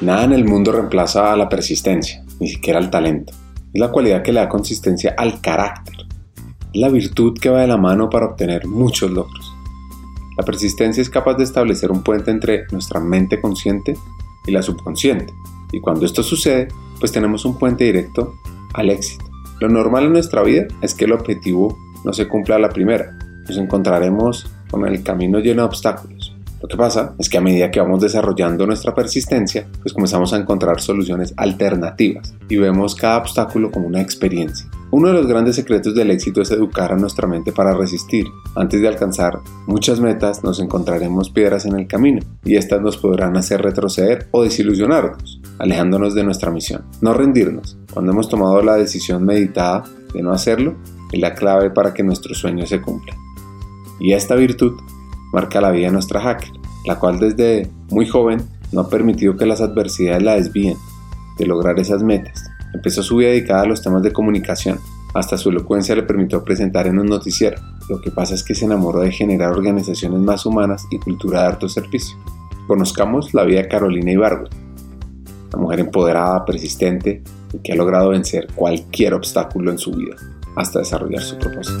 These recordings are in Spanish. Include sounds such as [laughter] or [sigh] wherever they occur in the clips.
Nada en el mundo reemplaza a la persistencia, ni siquiera al talento. Es la cualidad que le da consistencia al carácter. Es la virtud que va de la mano para obtener muchos logros. La persistencia es capaz de establecer un puente entre nuestra mente consciente y la subconsciente. Y cuando esto sucede, pues tenemos un puente directo al éxito. Lo normal en nuestra vida es que el objetivo no se cumpla a la primera. Nos encontraremos con el camino lleno de obstáculos. Lo que pasa es que a medida que vamos desarrollando nuestra persistencia, pues comenzamos a encontrar soluciones alternativas y vemos cada obstáculo como una experiencia. Uno de los grandes secretos del éxito es educar a nuestra mente para resistir. Antes de alcanzar muchas metas nos encontraremos piedras en el camino y estas nos podrán hacer retroceder o desilusionarnos, alejándonos de nuestra misión. No rendirnos. Cuando hemos tomado la decisión meditada de no hacerlo, es la clave para que nuestros sueños se cumplan. Y esta virtud marca la vida de nuestra hacker, la cual desde muy joven no ha permitido que las adversidades la desvíen de lograr esas metas. Empezó su vida dedicada a los temas de comunicación. Hasta su elocuencia le permitió presentar en un noticiero. Lo que pasa es que se enamoró de generar organizaciones más humanas y cultura de alto servicio. Conozcamos la vida de Carolina Ibargüen, una mujer empoderada, persistente y que ha logrado vencer cualquier obstáculo en su vida hasta desarrollar su propósito.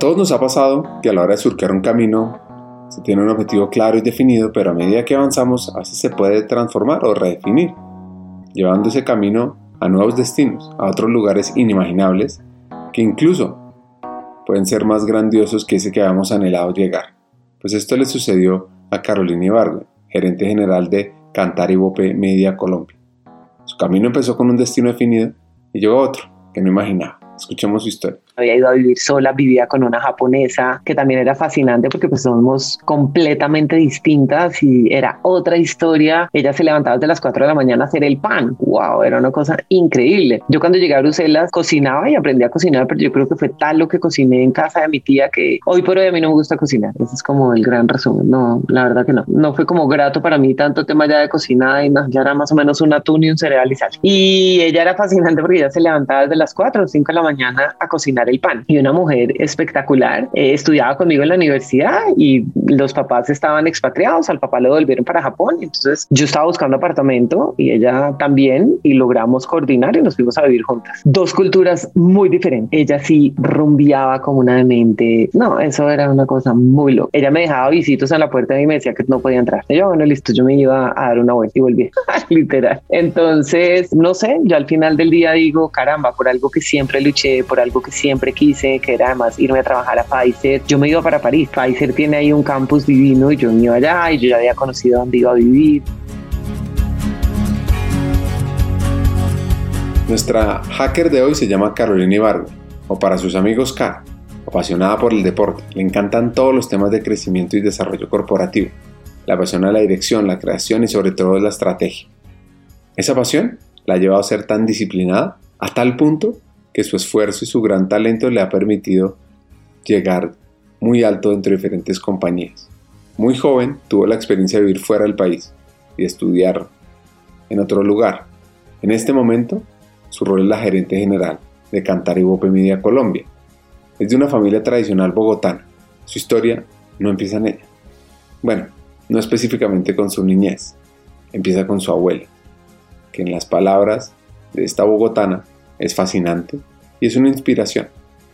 Todos nos ha pasado que a la hora de surcar un camino se tiene un objetivo claro y definido, pero a medida que avanzamos a veces se puede transformar o redefinir, llevando ese camino a nuevos destinos, a otros lugares inimaginables que incluso pueden ser más grandiosos que ese que habíamos anhelado llegar. Pues esto le sucedió a Carolina Ibargüen, gerente general de Cantar y Bope Media Colombia. Su camino empezó con un destino definido y llegó a otro que no imaginaba. Escuchemos su historia había ido a vivir sola, vivía con una japonesa, que también era fascinante porque pues somos completamente distintas y era otra historia. Ella se levantaba desde las 4 de la mañana a hacer el pan. Wow, era una cosa increíble. Yo cuando llegué a Bruselas cocinaba y aprendí a cocinar, pero yo creo que fue tal lo que cociné en casa de mi tía que hoy por hoy a mí no me gusta cocinar. Ese es como el gran resumen. No, la verdad que no. No fue como grato para mí tanto tema ya de cocina y no, ya era más o menos un atún y un cereal y sal. Y ella era fascinante porque ella se levantaba desde las 4 o 5 de la mañana a cocinar el pan. Y una mujer espectacular. Eh, estudiaba conmigo en la universidad y los papás estaban expatriados. Al papá lo volvieron para Japón. Entonces yo estaba buscando apartamento y ella también y logramos coordinar y nos fuimos a vivir juntas. Dos culturas muy diferentes. Ella sí rumbiaba como una demente. No, eso era una cosa muy loca. Ella me dejaba visitos en la puerta y me decía que no podía entrar. Y yo, bueno, listo, yo me iba a dar una vuelta y volví. [laughs] Literal. Entonces, no sé, yo al final del día digo, caramba, por algo que siempre luché, por algo que siempre quise que era además irme a trabajar a Pfizer. Yo me iba para París. Pfizer tiene ahí un campus divino y yo me iba allá y yo ya había conocido dónde iba a vivir. Nuestra hacker de hoy se llama Carolina Ibargo, o para sus amigos K, apasionada por el deporte. Le encantan todos los temas de crecimiento y desarrollo corporativo. La apasiona la dirección, la creación y sobre todo la estrategia. Esa pasión la ha llevado a ser tan disciplinada a tal punto que su esfuerzo y su gran talento le ha permitido llegar muy alto dentro de diferentes compañías. Muy joven tuvo la experiencia de vivir fuera del país y estudiar en otro lugar. En este momento, su rol es la gerente general de Cantar y Bope Media Colombia. Es de una familia tradicional bogotana. Su historia no empieza en ella. Bueno, no específicamente con su niñez. Empieza con su abuela, que en las palabras de esta bogotana es fascinante y es una inspiración.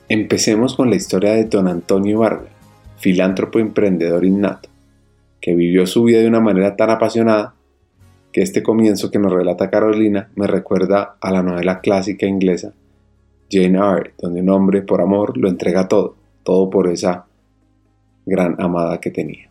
Empecemos con la historia de don Antonio Vargas, filántropo emprendedor innato, que vivió su vida de una manera tan apasionada que este comienzo que nos relata Carolina me recuerda a la novela clásica inglesa Jane Eyre, donde un hombre por amor lo entrega todo, todo por esa gran amada que tenía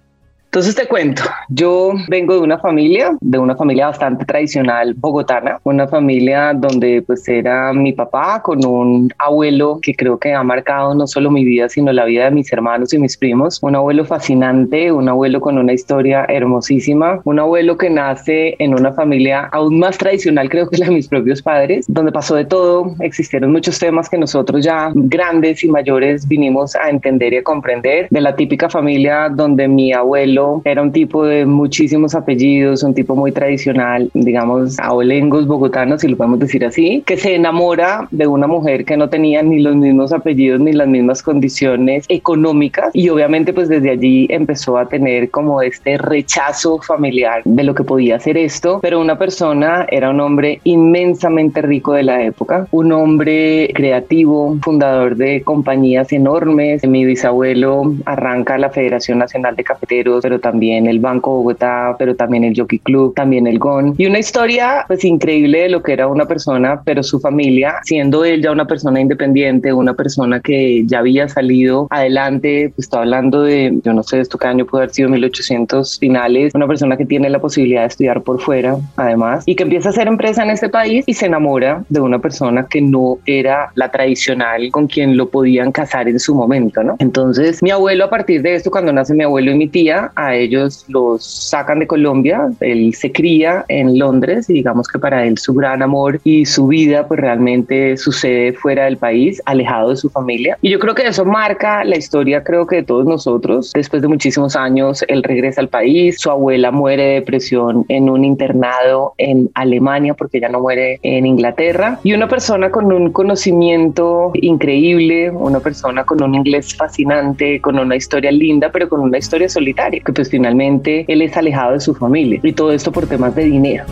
Entonces te cuento, yo vengo de una familia, de una familia bastante tradicional bogotana, una familia donde pues era mi papá con un abuelo que creo que ha marcado no solo mi vida, sino la vida de mis hermanos y mis primos, un abuelo fascinante, un abuelo con una historia hermosísima, un abuelo que nace en una familia aún más tradicional creo que la de mis propios padres, donde pasó de todo, existieron muchos temas que nosotros ya grandes y mayores vinimos a entender y a comprender, de la típica familia donde mi abuelo era un tipo de muchísimos apellidos, un tipo muy tradicional, digamos, abuelengos bogotanos, si lo podemos decir así, que se enamora de una mujer que no tenía ni los mismos apellidos ni las mismas condiciones económicas y obviamente pues desde allí empezó a tener como este rechazo familiar de lo que podía hacer esto, pero una persona era un hombre inmensamente rico de la época, un hombre creativo, fundador de compañías enormes. Mi bisabuelo arranca la Federación Nacional de Cafeteros, pero también el Banco Bogotá, pero también el Jockey Club, también el GON. Y una historia pues increíble de lo que era una persona, pero su familia, siendo él ya una persona independiente, una persona que ya había salido adelante, pues está hablando de, yo no sé, esto qué año puede haber sido 1800 finales, una persona que tiene la posibilidad de estudiar por fuera, además, y que empieza a hacer empresa en este país y se enamora de una persona que no era la tradicional con quien lo podían casar en su momento, ¿no? Entonces, mi abuelo a partir de esto, cuando nace mi abuelo y mi tía, a ellos los sacan de Colombia, él se cría en Londres y digamos que para él su gran amor y su vida pues realmente sucede fuera del país, alejado de su familia. Y yo creo que eso marca la historia, creo que de todos nosotros. Después de muchísimos años, él regresa al país, su abuela muere de depresión en un internado en Alemania porque ella no muere en Inglaterra y una persona con un conocimiento increíble, una persona con un inglés fascinante, con una historia linda, pero con una historia solitaria, que pues finalmente él es alejado de su familia y todo esto por temas de dinero.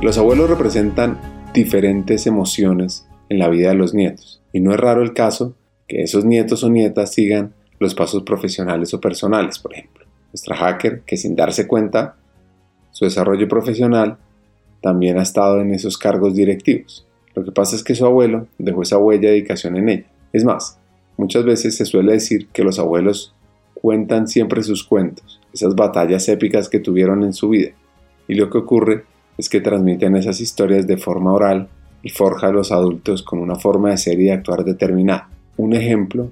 Los abuelos representan diferentes emociones en la vida de los nietos y no es raro el caso que esos nietos o nietas sigan los pasos profesionales o personales, por ejemplo. Nuestra hacker, que sin darse cuenta, su desarrollo profesional también ha estado en esos cargos directivos. Lo que pasa es que su abuelo dejó esa huella de dedicación en ella. Es más, muchas veces se suele decir que los abuelos cuentan siempre sus cuentos, esas batallas épicas que tuvieron en su vida. Y lo que ocurre es que transmiten esas historias de forma oral y forja a los adultos con una forma de ser y de actuar determinada. Un ejemplo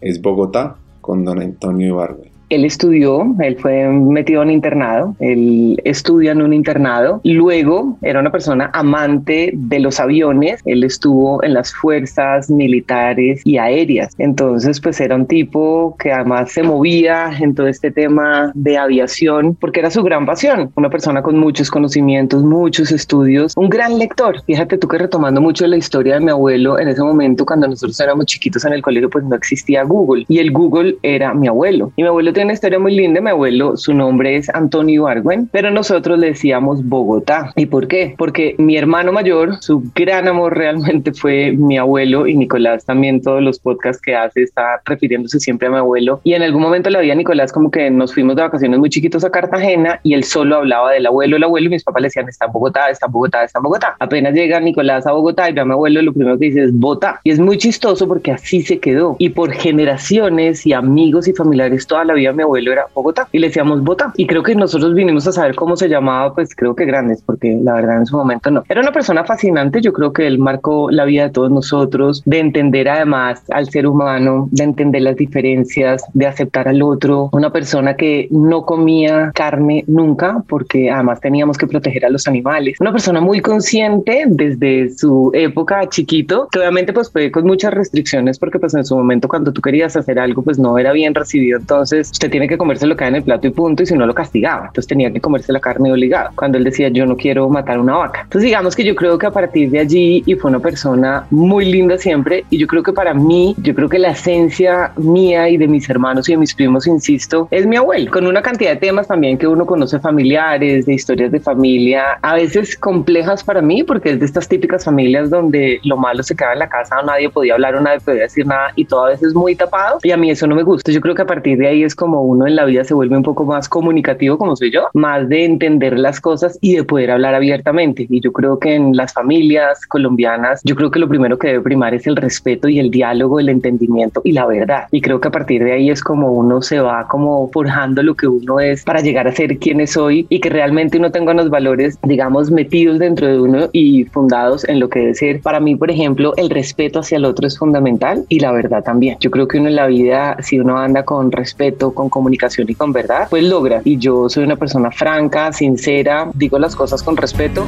es Bogotá con don Antonio Ibargüen. Él estudió, él fue metido en internado, él estudia en un internado, luego era una persona amante de los aviones, él estuvo en las fuerzas militares y aéreas, entonces pues era un tipo que además se movía en todo este tema de aviación porque era su gran pasión, una persona con muchos conocimientos, muchos estudios, un gran lector. Fíjate tú que retomando mucho la historia de mi abuelo, en ese momento cuando nosotros éramos chiquitos en el colegio pues no existía Google y el Google era mi abuelo. Y mi abuelo tiene una historia muy linda. Mi abuelo, su nombre es Antonio Argüen, pero nosotros le decíamos Bogotá. ¿Y por qué? Porque mi hermano mayor, su gran amor realmente fue mi abuelo y Nicolás también todos los podcasts que hace está refiriéndose siempre a mi abuelo. Y en algún momento la vida Nicolás como que nos fuimos de vacaciones muy chiquitos a Cartagena y él solo hablaba del abuelo, el abuelo y mis papás le decían está en Bogotá, está en Bogotá, está en Bogotá. Apenas llega Nicolás a Bogotá y ve a mi abuelo, lo primero que dice es Bogotá. Y es muy chistoso porque así se quedó. Y por generaciones y amigos y familiares toda la vida mi abuelo era Bogotá y le decíamos Bogotá. Y creo que nosotros vinimos a saber cómo se llamaba, pues creo que grandes, porque la verdad en su momento no. Era una persona fascinante, yo creo que él marcó la vida de todos nosotros, de entender además al ser humano, de entender las diferencias, de aceptar al otro, una persona que no comía carne nunca, porque además teníamos que proteger a los animales, una persona muy consciente desde su época chiquito, que obviamente pues fue con muchas restricciones, porque pues en su momento cuando tú querías hacer algo pues no era bien recibido, entonces usted tiene que comerse lo que hay en el plato y punto, y si no lo castigaba. Entonces tenía que comerse la carne obligada. Cuando él decía, yo no quiero matar una vaca. Entonces digamos que yo creo que a partir de allí, y fue una persona muy linda siempre, y yo creo que para mí, yo creo que la esencia mía y de mis hermanos y de mis primos, insisto, es mi abuelo, con una cantidad de temas también que uno conoce familiares, de historias de familia, a veces complejas para mí, porque es de estas típicas familias donde lo malo se queda en la casa, nadie podía hablar nadie podía decir nada, y todo a veces muy tapado, y a mí eso no me gusta. Yo creo que a partir de ahí es como como uno en la vida se vuelve un poco más comunicativo, como soy yo, más de entender las cosas y de poder hablar abiertamente. Y yo creo que en las familias colombianas, yo creo que lo primero que debe primar es el respeto y el diálogo, el entendimiento y la verdad. Y creo que a partir de ahí es como uno se va como forjando lo que uno es para llegar a ser quien es hoy y que realmente uno tenga unos valores, digamos, metidos dentro de uno y fundados en lo que debe ser. Para mí, por ejemplo, el respeto hacia el otro es fundamental y la verdad también. Yo creo que uno en la vida, si uno anda con respeto, con comunicación y con verdad, pues logra. Y yo soy una persona franca, sincera, digo las cosas con respeto.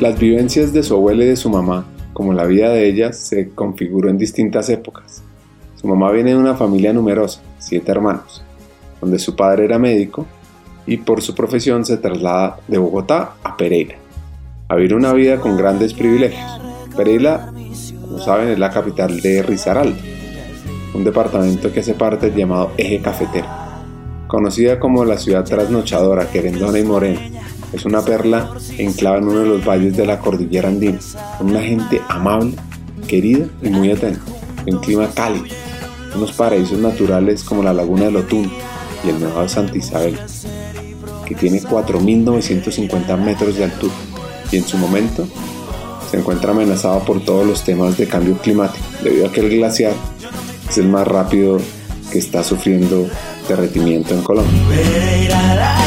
Las vivencias de su abuela y de su mamá, como la vida de ella, se configuró en distintas épocas. Su mamá viene de una familia numerosa, siete hermanos, donde su padre era médico y por su profesión se traslada de Bogotá a Pereira, a vivir una vida con grandes privilegios. Pereira, como saben, es la capital de Risaralda, un departamento que hace parte del llamado Eje Cafetero, conocida como la ciudad trasnochadora, querendona y morena. Es una perla enclava en uno de los valles de la cordillera andina, con una gente amable, querida y muy atenta, un clima cálido, unos paraísos naturales como la laguna del Otún y el Nevado de Santa Isabel, que tiene 4.950 metros de altura y en su momento se encuentra amenazado por todos los temas de cambio climático, debido a que el glaciar es el más rápido que está sufriendo derretimiento en Colombia.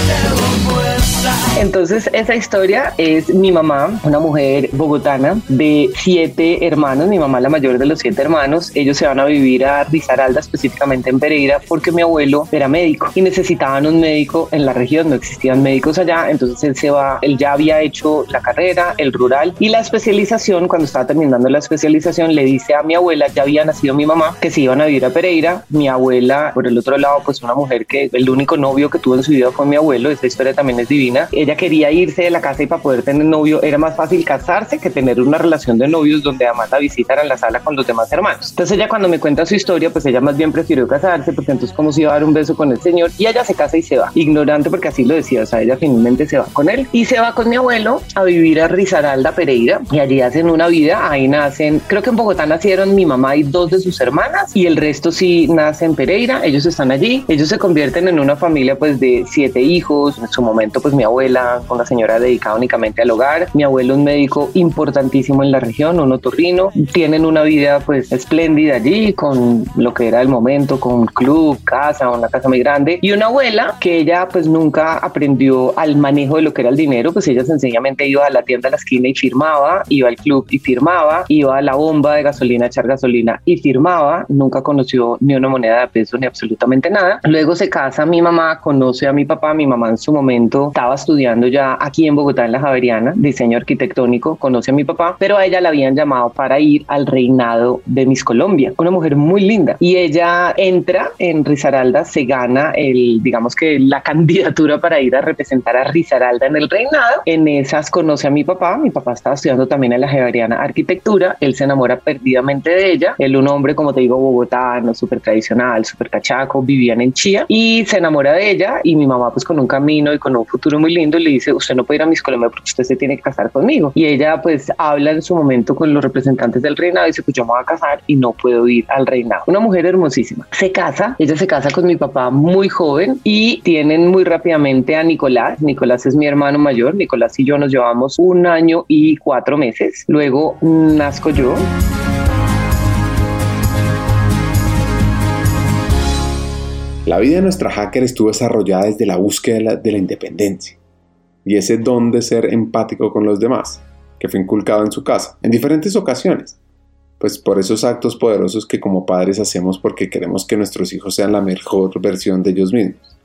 Entonces, esa historia es mi mamá, una mujer bogotana de siete hermanos, mi mamá la mayor de los siete hermanos. Ellos se van a vivir a Risaralda, específicamente en Pereira, porque mi abuelo era médico y necesitaban un médico en la región, no existían médicos allá. Entonces, él se va, él ya había hecho la carrera, el rural y la especialización. Cuando estaba terminando la especialización, le dice a mi abuela, ya había nacido mi mamá, que se iban a vivir a Pereira. Mi abuela, por el otro lado, pues una mujer que el único novio que tuvo en su vida fue mi abuelo. Esa historia también es divina. Ella quería irse de la casa y para poder tener novio era más fácil casarse que tener una relación de novios donde además la visitar en la sala con los demás hermanos. Entonces ella cuando me cuenta su historia, pues ella más bien prefirió casarse porque entonces como si iba a dar un beso con el señor y ella se casa y se va, ignorante porque así lo decía, o sea, ella finalmente se va con él y se va con mi abuelo a vivir a Risaralda, Pereira y allí hacen una vida, ahí nacen, creo que en Bogotá nacieron mi mamá y dos de sus hermanas y el resto sí nace en Pereira, ellos están allí, ellos se convierten en una familia pues de siete hijos, en su momento pues mi abuela con la señora dedicada únicamente al hogar. Mi abuelo un médico importantísimo en la región, un otorrino. Tienen una vida pues espléndida allí con lo que era el momento, con un club, casa, una casa muy grande. Y una abuela que ella pues nunca aprendió al manejo de lo que era el dinero, pues ella sencillamente iba a la tienda a la esquina y firmaba, iba al club y firmaba, iba a la bomba de gasolina a echar gasolina y firmaba. Nunca conoció ni una moneda de peso ni absolutamente nada. Luego se casa mi mamá, conoce a mi papá. Mi mamá en su momento estaba estudiando ya aquí en Bogotá, en la Javeriana, diseño arquitectónico, conoce a mi papá, pero a ella la habían llamado para ir al reinado de Miss Colombia, una mujer muy linda. Y ella entra en Risaralda, se gana el, digamos que la candidatura para ir a representar a Risaralda en el reinado. En esas conoce a mi papá, mi papá estaba estudiando también en la Javeriana arquitectura, él se enamora perdidamente de ella, él un hombre, como te digo, bogotano, súper tradicional, súper cachaco, vivían en Chía y se enamora de ella y mi mamá pues con un camino y con un futuro muy lindo le dice, usted no puede ir a Miss Colombia porque usted se tiene que casar conmigo. Y ella pues habla en su momento con los representantes del reinado y dice, pues yo me voy a casar y no puedo ir al reinado. Una mujer hermosísima. Se casa, ella se casa con mi papá muy joven y tienen muy rápidamente a Nicolás. Nicolás es mi hermano mayor. Nicolás y yo nos llevamos un año y cuatro meses. Luego nazco yo. La vida de nuestra hacker estuvo desarrollada desde la búsqueda de la independencia y ese don de ser empático con los demás, que fue inculcado en su casa, en diferentes ocasiones, pues por esos actos poderosos que como padres hacemos porque queremos que nuestros hijos sean la mejor versión de ellos mismos.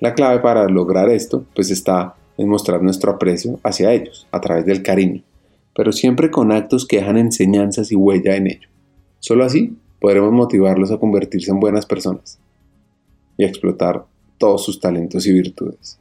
La clave para lograr esto, pues está en mostrar nuestro aprecio hacia ellos, a través del cariño, pero siempre con actos que dejan enseñanzas y huella en ello. Solo así podremos motivarlos a convertirse en buenas personas y a explotar todos sus talentos y virtudes.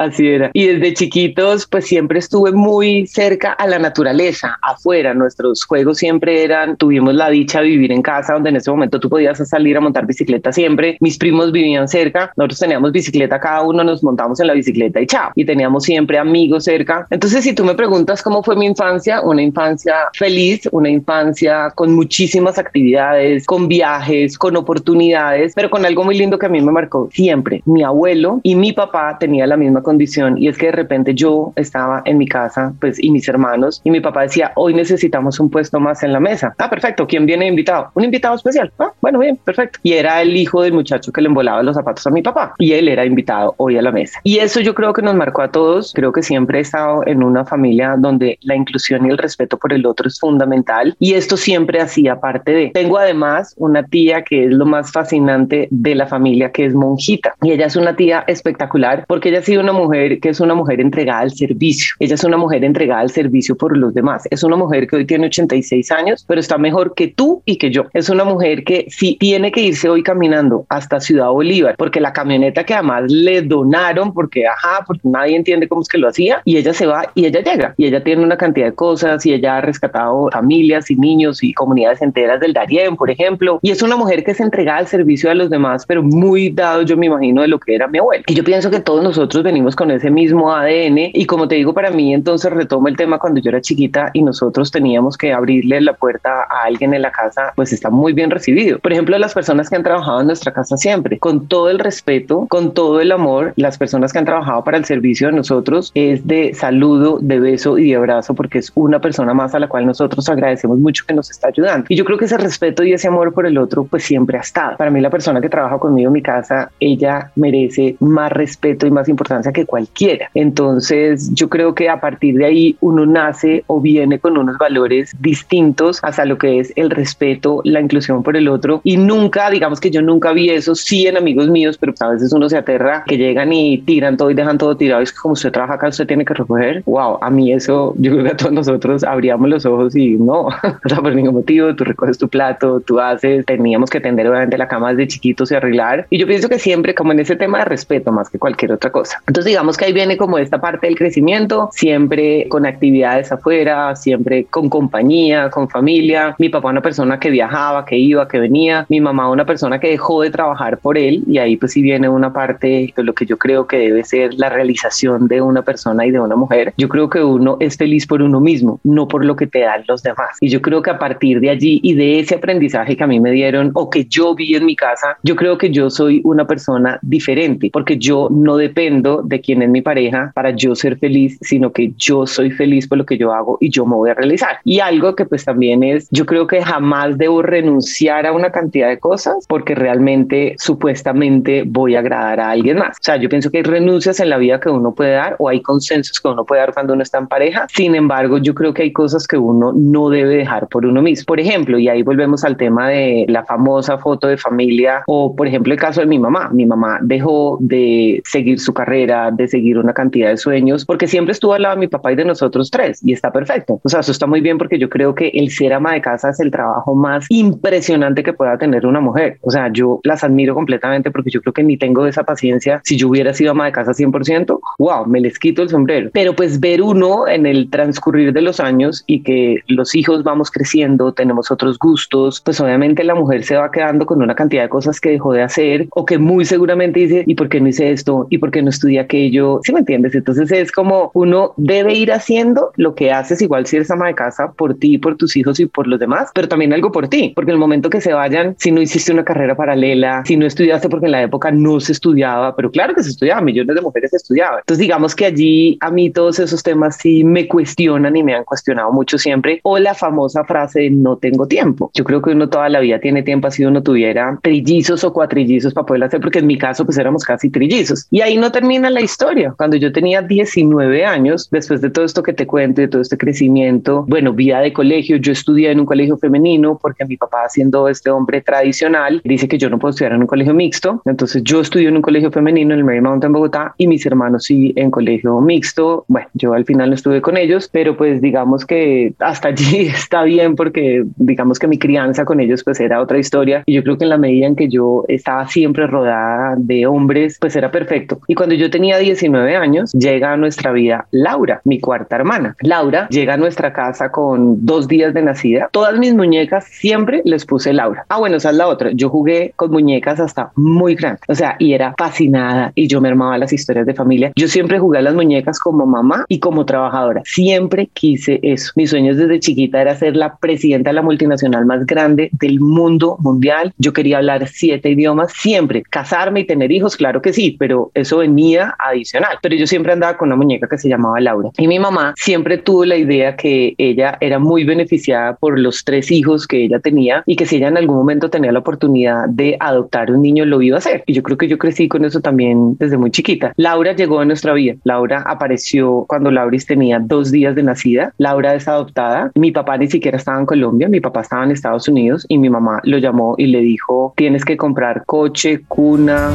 Así era. Y desde chiquitos, pues siempre estuve muy cerca a la naturaleza, afuera. Nuestros juegos siempre eran, tuvimos la dicha de vivir en casa, donde en ese momento tú podías salir a montar bicicleta siempre. Mis primos vivían cerca, nosotros teníamos bicicleta, cada uno nos montamos en la bicicleta y chao. Y teníamos siempre amigos cerca. Entonces, si tú me preguntas cómo fue mi infancia, una infancia feliz, una infancia con muchísimas actividades, con viajes, con oportunidades, pero con algo muy lindo que a mí me marcó siempre. Mi abuelo y mi papá tenían la misma condición y es que de repente yo estaba en mi casa, pues, y mis hermanos, y mi papá decía, hoy necesitamos un puesto más en la mesa. Ah, perfecto. ¿Quién viene invitado? Un invitado especial. Ah, bueno, bien, perfecto. Y era el hijo del muchacho que le embolaba los zapatos a mi papá y él era invitado hoy a la mesa. Y eso yo creo que nos marcó a todos. Creo que siempre he estado en una familia donde la inclusión y el respeto por el otro es fundamental y esto siempre hacía parte de. Tengo además una tía que es lo más fascinante de la familia, que es monjita y ella es una tía espectacular porque ella ha sido una que es una mujer entregada al servicio. Ella es una mujer entregada al servicio por los demás. Es una mujer que hoy tiene 86 años, pero está mejor que tú y que yo. Es una mujer que si tiene que irse hoy caminando hasta Ciudad Bolívar, porque la camioneta que además le donaron, porque ajá, porque nadie entiende cómo es que lo hacía, y ella se va y ella llega, y ella tiene una cantidad de cosas, y ella ha rescatado familias y niños y comunidades enteras del Darién, por ejemplo, y es una mujer que se entrega al servicio a los demás, pero muy dado, yo me imagino, de lo que era mi abuelo. Y yo pienso que todos nosotros venimos con ese mismo ADN, y como te digo, para mí entonces retomo el tema cuando yo era chiquita y nosotros teníamos que abrirle la puerta a alguien en la casa, pues está muy bien recibido. Por ejemplo, las personas que han trabajado en nuestra casa siempre, con todo el respeto, con todo el amor, las personas que han trabajado para el servicio de nosotros es de saludo, de beso y de abrazo, porque es una persona más a la cual nosotros agradecemos mucho que nos está ayudando. Y yo creo que ese respeto y ese amor por el otro, pues siempre ha estado. Para mí, la persona que trabaja conmigo en mi casa, ella merece más respeto y más importancia que cualquiera. Entonces, yo creo que a partir de ahí uno nace o viene con unos valores distintos hasta lo que es el respeto, la inclusión por el otro y nunca, digamos que yo nunca vi eso, sí en amigos míos, pero a veces uno se aterra que llegan y tiran todo y dejan todo tirado. Es que como usted trabaja acá, usted tiene que recoger. Wow, a mí eso, yo creo que a todos nosotros abríamos los ojos y no, [laughs] o sea, por ningún motivo, tú recoges tu plato, tú haces, teníamos que tender obviamente la cama desde chiquitos y arreglar. Y yo pienso que siempre como en ese tema de respeto más que cualquier otra cosa. Entonces digamos que ahí viene como esta parte del crecimiento, siempre con actividades afuera, siempre con compañía, con familia. Mi papá una persona que viajaba, que iba, que venía. Mi mamá una persona que dejó de trabajar por él y ahí pues si viene una parte de lo que yo creo que debe ser la realización de una persona y de una mujer. Yo creo que uno es feliz por uno mismo, no por lo que te dan los demás. Y yo creo que a partir de allí y de ese aprendizaje que a mí me dieron o que yo vi en mi casa, yo creo que yo soy una persona diferente porque yo no dependo de quién es mi pareja para yo ser feliz, sino que yo soy feliz por lo que yo hago y yo me voy a realizar. Y algo que pues también es, yo creo que jamás debo renunciar a una cantidad de cosas porque realmente supuestamente voy a agradar a alguien más. O sea, yo pienso que hay renuncias en la vida que uno puede dar o hay consensos que uno puede dar cuando uno está en pareja. Sin embargo, yo creo que hay cosas que uno no debe dejar por uno mismo. Por ejemplo, y ahí volvemos al tema de la famosa foto de familia o por ejemplo el caso de mi mamá. Mi mamá dejó de seguir su carrera, de seguir una cantidad de sueños porque siempre estuvo al lado de mi papá y de nosotros tres y está perfecto. O sea, eso está muy bien porque yo creo que el ser ama de casa es el trabajo más impresionante que pueda tener una mujer. O sea, yo las admiro completamente porque yo creo que ni tengo esa paciencia. Si yo hubiera sido ama de casa 100%, wow, me les quito el sombrero. Pero pues ver uno en el transcurrir de los años y que los hijos vamos creciendo, tenemos otros gustos, pues obviamente la mujer se va quedando con una cantidad de cosas que dejó de hacer o que muy seguramente dice, ¿y por qué no hice esto? ¿Y por qué no estudié aquello? ¿Sí me entiendes? Entonces es como uno debe ir haciendo lo que haces igual si eres ama de casa por ti, por tus hijos y por los demás, pero también algo por ti, porque en el momento que se vayan, si no hiciste una carrera paralela, si no estudiaste porque en la época no se estudiaba, pero claro que se estudiaba, millones de mujeres estudiaban. Entonces digamos que allí a mí todos esos temas sí me cuestionan y me han cuestionado mucho siempre, o la famosa frase de no tengo tiempo. Yo creo que uno toda la vida tiene tiempo así uno tuviera trillizos o cuatrillizos para poder hacer, porque en mi caso pues éramos casi trillizos. Y ahí no termina la historia. Cuando yo tenía 19 años, después de todo esto que te cuento, de todo este crecimiento, bueno, vida de colegio, yo estudié en un colegio femenino porque mi papá siendo este hombre tradicional, dice que yo no puedo estudiar en un colegio mixto. Entonces yo estudié en un colegio femenino en el Marymount en Bogotá y mis hermanos sí en colegio mixto. Bueno, yo al final no estuve con ellos, pero pues digamos que hasta allí [laughs] está bien porque digamos que mi crianza con ellos pues era otra historia y yo creo que en la medida en que yo estaba siempre rodada de hombres, pues era perfecto. Y cuando yo tenía 19 años, llega a nuestra vida Laura, mi cuarta hermana. Laura llega a nuestra casa con dos días de nacida. Todas mis muñecas siempre les puse Laura. Ah, bueno, esa es la otra. Yo jugué con muñecas hasta muy grande. O sea, y era fascinada y yo me armaba las historias de familia. Yo siempre jugué a las muñecas como mamá y como trabajadora. Siempre quise eso. Mis sueños desde chiquita era ser la presidenta de la multinacional más grande del mundo mundial. Yo quería hablar siete idiomas, siempre. Casarme y tener hijos, claro que sí, pero eso venía adicional. Pero yo siempre andaba con una muñeca que se llamaba Laura. Y mi mamá siempre tuvo la idea que ella era muy beneficiada por los tres hijos que ella tenía y que si ella en algún momento tenía la oportunidad de adoptar un niño, lo iba a hacer. Y yo creo que yo crecí con eso también desde muy chiquita. Laura llegó a nuestra vida. Laura apareció cuando Lauris tenía dos días de nacida. Laura es adoptada. Mi papá ni siquiera estaba en Colombia, mi papá estaba en Estados Unidos y mi mamá lo llamó y le dijo, tienes que comprar coche, cuna.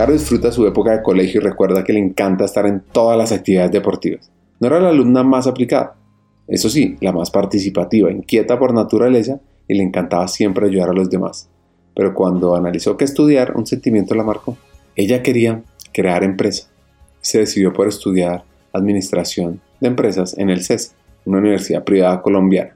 Caro disfruta su época de colegio y recuerda que le encanta estar en todas las actividades deportivas. No era la alumna más aplicada, eso sí, la más participativa, inquieta por naturaleza y le encantaba siempre ayudar a los demás. Pero cuando analizó qué estudiar, un sentimiento la marcó. Ella quería crear empresa y se decidió por estudiar administración de empresas en el CES, una universidad privada colombiana.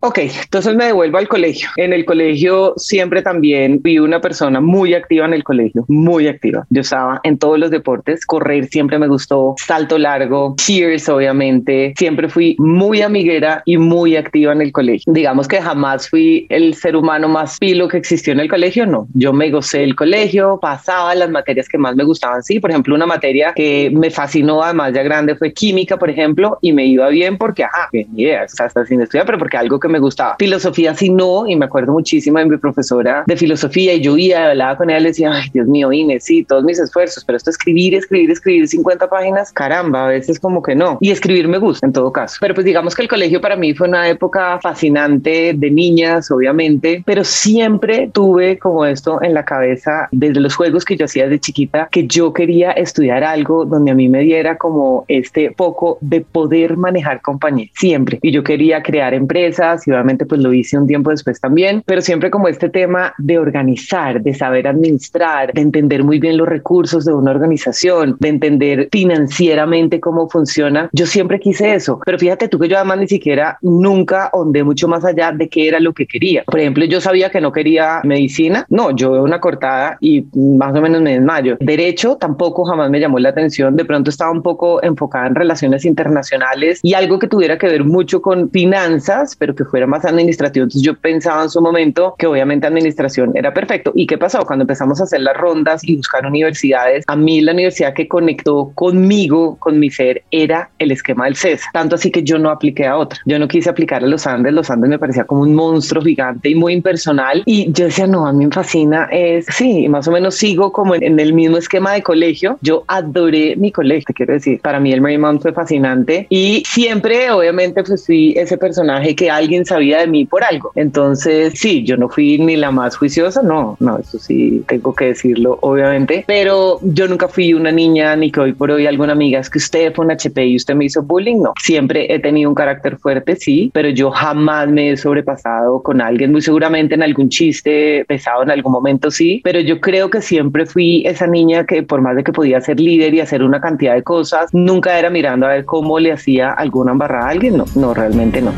Ok, entonces me devuelvo al colegio. En el colegio siempre también vi una persona muy activa en el colegio, muy activa. Yo estaba en todos los deportes, correr siempre me gustó, salto largo, cheers obviamente. Siempre fui muy amiguera y muy activa en el colegio. Digamos que jamás fui el ser humano más pilo que existió en el colegio, no. Yo me gocé el colegio, pasaba las materias que más me gustaban, sí. Por ejemplo, una materia que me fascinó además ya grande fue química, por ejemplo, y me iba bien porque, ajá, bien, idea, hasta sin estudiar, pero porque algo que me gustaba. Filosofía sí no, y me acuerdo muchísimo de mi profesora de filosofía y yo iba, hablaba con ella, le decía, ay Dios mío, Inés, sí, todos mis esfuerzos, pero esto escribir, escribir, escribir 50 páginas, caramba, a veces como que no. Y escribir me gusta en todo caso. Pero pues digamos que el colegio para mí fue una época fascinante de niñas, obviamente, pero siempre tuve como esto en la cabeza desde los juegos que yo hacía de chiquita, que yo quería estudiar algo donde a mí me diera como este poco de poder manejar compañía, siempre. Y yo quería crear empresas, y obviamente pues lo hice un tiempo después también, pero siempre como este tema de organizar, de saber administrar, de entender muy bien los recursos de una organización, de entender financieramente cómo funciona. Yo siempre quise eso, pero fíjate tú que yo además ni siquiera nunca ondé mucho más allá de qué era lo que quería. Por ejemplo, yo sabía que no quería medicina, no, yo veo una cortada y más o menos me desmayo. Derecho tampoco jamás me llamó la atención, de pronto estaba un poco enfocada en relaciones internacionales y algo que tuviera que ver mucho con finanzas, pero que fuera más administrativo. Entonces yo pensaba en su momento que obviamente administración era perfecto. ¿Y qué pasó? Cuando empezamos a hacer las rondas y buscar universidades, a mí la universidad que conectó conmigo, con mi ser, era el esquema del CES. Tanto así que yo no apliqué a otra. Yo no quise aplicar a los Andes. Los Andes me parecía como un monstruo gigante y muy impersonal. Y yo decía, no, a mí me fascina es, sí, más o menos sigo como en, el mismo esquema de colegio. Yo adoré mi colegio, te quiero decir. Para mí el Marymount fue fascinante y siempre, obviamente, pues fui ese personaje que alguien sabía de mí por algo. Entonces, sí, yo no fui ni la más juiciosa, no, no, eso sí tengo que decirlo, obviamente, pero yo nunca fui una niña ni que hoy por hoy alguna amiga es que usted fue un HP y usted me hizo bullying, no. Siempre he tenido un carácter fuerte, sí, pero yo jamás me he sobrepasado con alguien, muy seguramente en algún chiste pesado en algún momento, sí, pero yo creo que siempre fui esa niña que por más de que podía ser líder y hacer una cantidad de cosas, nunca era mirando a ver cómo le hacía alguna embarrada a alguien, no, no, realmente no.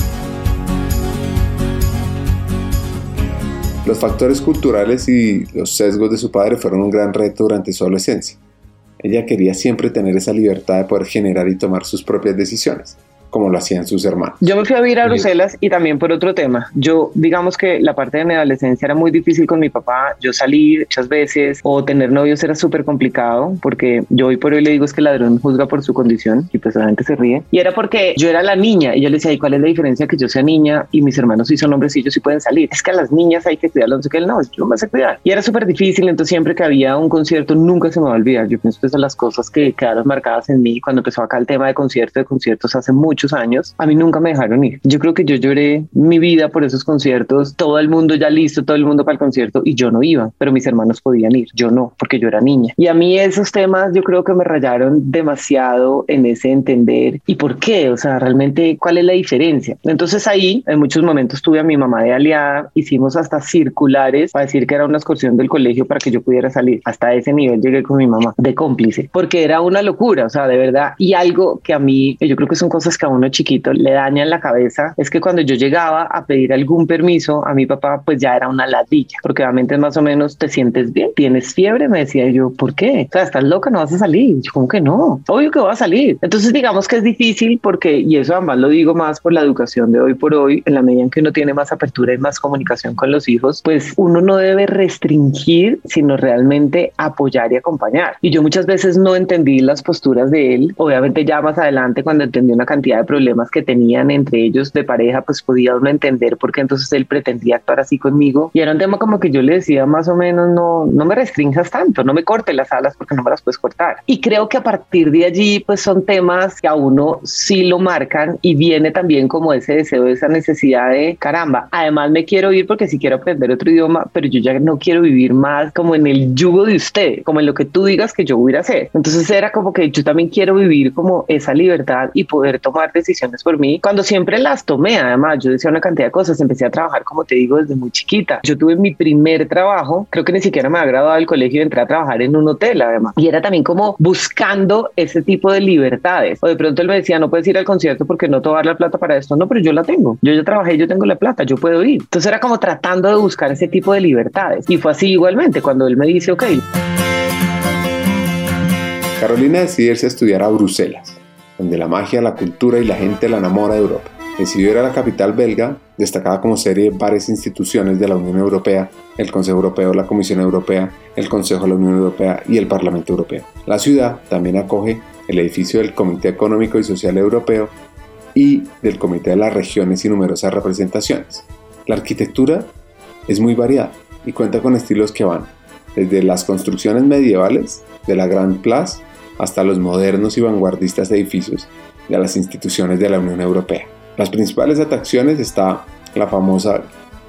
Los factores culturales y los sesgos de su padre fueron un gran reto durante su adolescencia. Ella quería siempre tener esa libertad de poder generar y tomar sus propias decisiones como lo hacían sus hermanos. Yo me fui a vivir a Bruselas y también por otro tema. Yo, digamos que la parte de mi adolescencia era muy difícil con mi papá. Yo salí muchas veces o tener novios era súper complicado porque yo hoy por hoy le digo es que el ladrón juzga por su condición y pues la gente se ríe. Y era porque yo era la niña y yo le decía, ¿y cuál es la diferencia que yo sea niña y mis hermanos sí son hombres y ellos sí pueden salir? Es que a las niñas hay que cuidarlos, no sé qué, no, yo me sé cuidar. Y era súper difícil, entonces siempre que había un concierto nunca se me va a olvidar. Yo pienso que son las cosas que quedaron marcadas en mí cuando empezó acá el tema de concierto, de conciertos hace mucho muchos años, a mí nunca me dejaron ir. Yo creo que yo lloré mi vida por esos conciertos, todo el mundo ya listo, todo el mundo para el concierto y yo no iba, pero mis hermanos podían ir, yo no, porque yo era niña. Y a mí esos temas yo creo que me rayaron demasiado en ese entender y por qué, o sea, realmente cuál es la diferencia. Entonces ahí en muchos momentos tuve a mi mamá de aliada, hicimos hasta circulares para decir que era una excursión del colegio para que yo pudiera salir. Hasta ese nivel llegué con mi mamá de cómplice, porque era una locura, o sea, de verdad. Y algo que a mí, yo creo que son cosas que uno chiquito le dañan la cabeza, es que cuando yo llegaba a pedir algún permiso a mi papá, pues ya era una ladilla, porque obviamente más o menos te sientes bien, tienes fiebre, me decía yo, ¿por qué? O sea, estás loca, no vas a salir. Yo, como que no? Obvio que voy a salir. Entonces, digamos que es difícil porque, y eso además lo digo más por la educación de hoy por hoy, en la medida en que uno tiene más apertura y más comunicación con los hijos, pues uno no debe restringir, sino realmente apoyar y acompañar. Y yo muchas veces no entendí las posturas de él. Obviamente ya más adelante, cuando entendí una cantidad de problemas que tenían entre ellos de pareja, pues podía uno entender por qué entonces él pretendía actuar así conmigo. Y era un tema como que yo le decía más o menos, no, no me restringas tanto, no me corte las alas porque no me las puedes cortar. Y creo que a partir de allí, pues son temas que a uno sí lo marcan y viene también como ese deseo, esa necesidad de, caramba, además me quiero ir porque si quiero aprender otro idioma, pero yo ya no quiero vivir más como en el yugo de usted, como en lo que tú digas que yo voy a hacer. Entonces era como que yo también quiero vivir como esa libertad y poder tomar decisiones por mí, cuando siempre las tomé, además, yo decía una cantidad de cosas, empecé a trabajar, como te digo, desde muy chiquita. Yo tuve mi primer trabajo, creo que ni siquiera me había graduado del colegio entré a trabajar en un hotel, además. Y era también como buscando ese tipo de libertades. O de pronto él me decía, no puedes ir al concierto porque no te a dar la plata para esto. No, pero yo la tengo. Yo ya trabajé, yo tengo la plata, yo puedo ir. Entonces era como tratando de buscar ese tipo de libertades. Y fue así igualmente cuando él me dice, ok. Carolina decide irse a estudiar a Bruselas, donde la magia, la cultura y la gente la enamora de Europa. Decidió ir a la capital belga, destacada como serie de varias instituciones de la Unión Europea, el Consejo Europeo, la Comisión Europea, el Consejo de la Unión Europea y el Parlamento Europeo. La ciudad también acoge el edificio del Comité Económico y Social Europeo y del Comité de las Regiones y numerosas representaciones. La arquitectura es muy variada y cuenta con estilos que van desde las construcciones medievales de la Grand Place hasta los modernos y vanguardistas edificios de las instituciones de la Unión Europea. Las principales atracciones está la famosa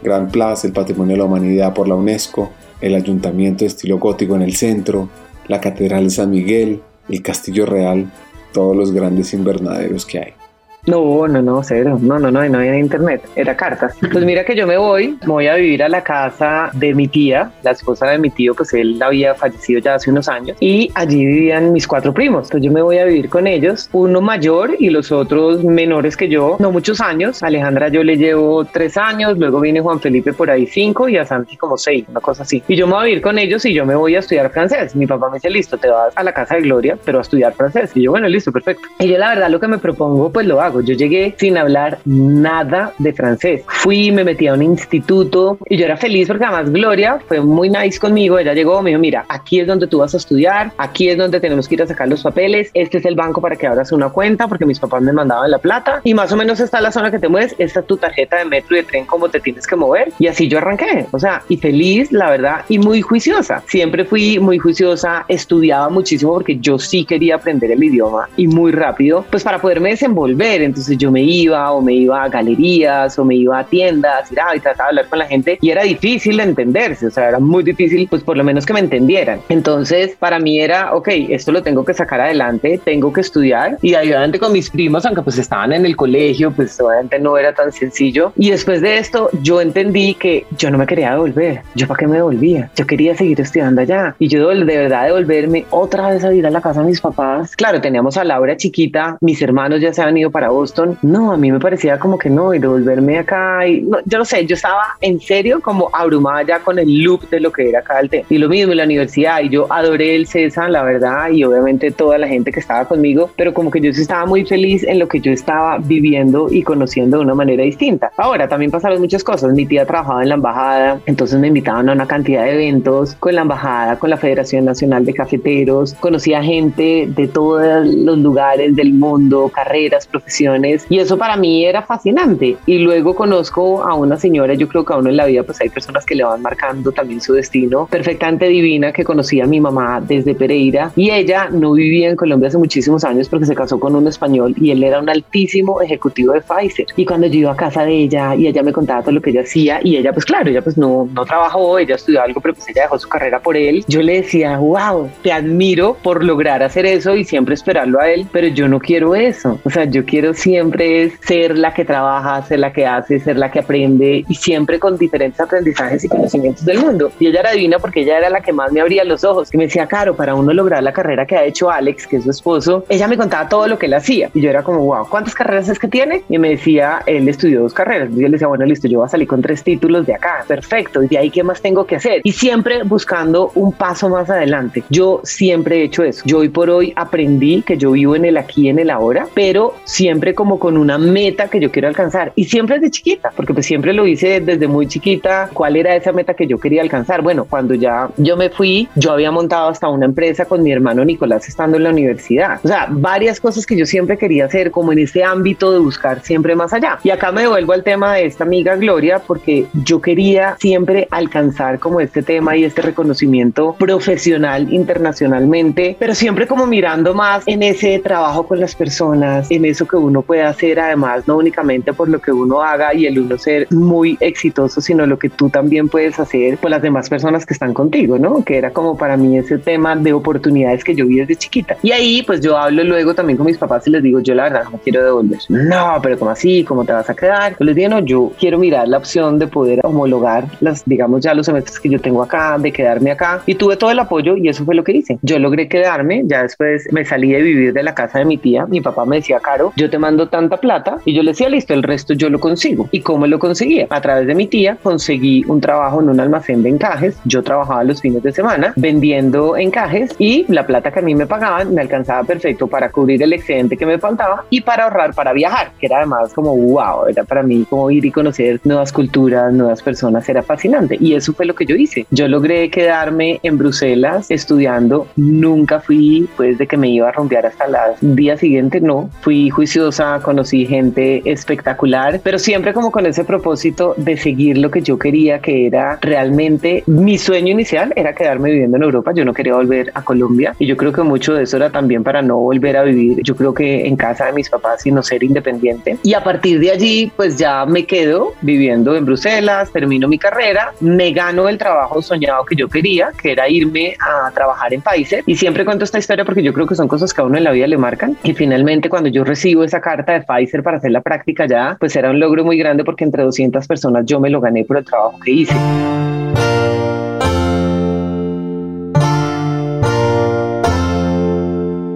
Grand Place, el Patrimonio de la Humanidad por la UNESCO, el Ayuntamiento de estilo gótico en el centro, la Catedral de San Miguel, el Castillo Real, todos los grandes invernaderos que hay. No, no, no, cero. No, no, no, no había internet. Era cartas. Pues mira que yo me voy, me voy a vivir a la casa de mi tía, la esposa de mi tío, pues él había fallecido ya hace unos años y allí vivían mis cuatro primos. Entonces yo me voy a vivir con ellos, uno mayor y los otros menores que yo, no muchos años. Alejandra yo le llevo tres años, luego viene Juan Felipe por ahí cinco y a Santi como seis, una cosa así. Y yo me voy a vivir con ellos y yo me voy a estudiar francés. Mi papá me dice, listo, te vas a la casa de Gloria, pero a estudiar francés. Y yo, bueno, listo, perfecto. Y yo la verdad lo que me propongo, pues lo hago yo llegué sin hablar nada de francés. Fui, me metí a un instituto y yo era feliz porque además Gloria fue muy nice conmigo. Ella llegó, me dijo, mira, aquí es donde tú vas a estudiar, aquí es donde tenemos que ir a sacar los papeles, este es el banco para que abras una cuenta porque mis papás me mandaban la plata y más o menos está la zona que te mueves, esta es tu tarjeta de metro y de tren, cómo te tienes que mover. Y así yo arranqué, o sea, y feliz, la verdad, y muy juiciosa. Siempre fui muy juiciosa, estudiaba muchísimo porque yo sí quería aprender el idioma y muy rápido, pues para poderme desenvolver. Entonces yo me iba o me iba a galerías o me iba a tiendas y, y trataba de hablar con la gente y era difícil de entenderse, o sea, era muy difícil, pues por lo menos que me entendieran. Entonces, para mí era, ok, esto lo tengo que sacar adelante, tengo que estudiar y adelante con mis primos, aunque pues estaban en el colegio, pues obviamente no era tan sencillo. Y después de esto, yo entendí que yo no me quería devolver. ¿Yo para qué me devolvía? Yo quería seguir estudiando allá. Y yo de verdad devolverme otra vez a ir a la casa de mis papás. Claro, teníamos a Laura chiquita, mis hermanos ya se habían ido para Boston. No, a mí me parecía como que no, y devolverme acá. Y no, yo no sé, yo estaba en serio como abrumada ya con el loop de lo que era acá el tema. Y lo mismo en la universidad, y yo adoré el CESA, la verdad, y obviamente toda la gente que estaba conmigo, pero como que yo sí estaba muy feliz en lo que yo estaba viviendo y conociendo de una manera distinta. Ahora también pasaron muchas cosas. Mi tía trabajaba en la embajada, entonces me invitaban a una cantidad de eventos con la embajada, con la Federación Nacional de Cafeteros. Conocía gente de todos los lugares del mundo, carreras, profesiones conexiones y eso para mí era fascinante. Y luego conozco a una señora, yo creo que a uno en la vida pues hay personas que le van marcando también su destino, perfectamente divina que conocí a mi mamá desde Pereira y ella no vivía en Colombia hace muchísimos años porque se casó con un español y él era un altísimo ejecutivo de Pfizer. Y cuando yo iba a casa de ella y ella me contaba todo lo que ella hacía y ella pues claro, ella pues no, no trabajó, ella estudió algo, pero pues ella dejó su carrera por él, yo le decía, wow, te admiro por lograr hacer eso y siempre esperarlo a él, pero yo no quiero eso. O sea, yo quiero siempre ser la que trabaja, ser la que hace, ser la que aprende y siempre con diferentes aprendizajes y conocimientos del mundo. Y ella era divina porque ella era la que más me abría los ojos y me decía, Caro, para uno lograr la carrera que ha hecho Alex, que es su esposo, ella me contaba todo lo que él hacía y yo era como, wow, ¿cuántas carreras es que tiene? Y me decía, él estudió dos carreras. Y yo le decía, bueno, listo, yo voy a salir con tres títulos de acá, perfecto. Y de ahí, ¿qué más tengo que hacer? Y siempre buscando un paso más adelante. Yo siempre he hecho eso. Yo hoy por hoy aprendí que yo vivo en el aquí, en el ahora, pero siempre como con una meta que yo quiero alcanzar. Y siempre desde chiquita, porque pues siempre lo hice desde muy chiquita. ¿Cuál era esa meta que yo quería alcanzar? Bueno, cuando ya yo me fui, yo había montado hasta una empresa con mi hermano Nicolás estando en la universidad. O sea, varias cosas que yo siempre quería hacer como en ese ámbito de buscar siempre más allá. Y acá me devuelvo al tema de esta amiga Gloria porque yo quería siempre alcanzar como este tema y este reconocimiento profesional internacionalmente, pero siempre como mirando más en ese trabajo con las personas, en eso que uno puede hacer además, no únicamente por lo que uno haga y el uno ser muy exitoso, sino lo que tú también puedes hacer por las demás personas que están contigo, ¿no? Que era como para mí ese tema de oportunidades que yo vi desde chiquita. Y ahí pues yo hablo luego también con mis papás y les digo, yo la verdad no quiero devolver. No, pero como así? ¿Cómo te vas a quedar? Yo les digo, no, yo quiero mirar la opción de poder homologar las, digamos, ya los semestres que yo tengo acá, de quedarme acá. Y tuve todo el apoyo y eso fue lo que hice. Yo logré quedarme, ya después me salí de vivir de la casa de mi tía. Mi papá me decía, Caro, yo te mando tanta plata y yo le decía, listo, el resto yo lo consigo. ¿Y cómo lo conseguía? A través de mi tía conseguí un trabajo en un almacén de encajes. Yo trabajaba los fines de semana vendiendo encajes y la plata que a mí me pagaban me alcanzaba perfecto para cubrir el excedente que me faltaba y para ahorrar para viajar, que era además como wow, era para mí como ir y conocer nuevas culturas, nuevas personas, era fascinante. Y eso fue lo que yo hice. Yo logré quedarme en Bruselas estudiando. Nunca fui, pues, de que me iba a rompear hasta el día siguiente, no. Fui juiciosa, conocí gente espectacular, pero siempre como con ese propósito de seguir lo que yo quería, que era realmente mi sueño inicial, era quedarme viviendo en Europa. Yo no quería volver a Colombia y yo creo que mucho de eso era también para no volver a vivir, yo creo que en casa de mis papás, sino ser independiente. Y a partir de allí, pues ya me quedo viviendo en Bruselas, termino mi carrera, me gano el trabajo soñado que yo quería, que era irme a trabajar en Pfizer. Y siempre cuento esta historia porque yo creo que son cosas que a uno en la vida le marcan. Y finalmente cuando yo recibo esa carta de Pfizer para hacer la práctica ya, pues era un logro muy grande porque entre 200 personas yo me lo gané por el trabajo que hice.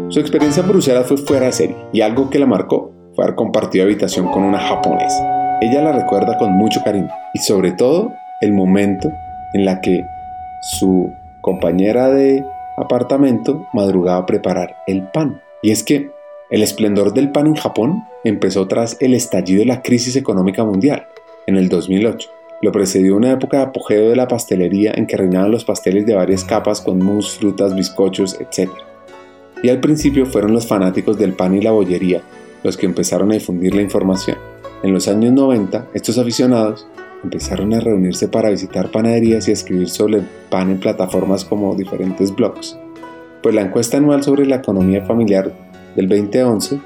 Su experiencia en Bruselas fue fuera de serie y algo que la marcó fue haber compartido habitación con una japonesa. Ella la recuerda con mucho cariño y sobre todo el momento en la que su compañera de apartamento madrugaba a preparar el pan. Y es que el esplendor del pan en Japón empezó tras el estallido de la crisis económica mundial en el 2008. Lo precedió una época de apogeo de la pastelería en que reinaban los pasteles de varias capas con mousse, frutas, bizcochos, etc y al principio fueron los fanáticos del pan y la bollería los que empezaron a difundir la información. En los años 90, estos aficionados empezaron a reunirse para visitar panaderías y escribir sobre pan en plataformas como diferentes blogs. Pues la encuesta anual sobre la economía familiar del 2011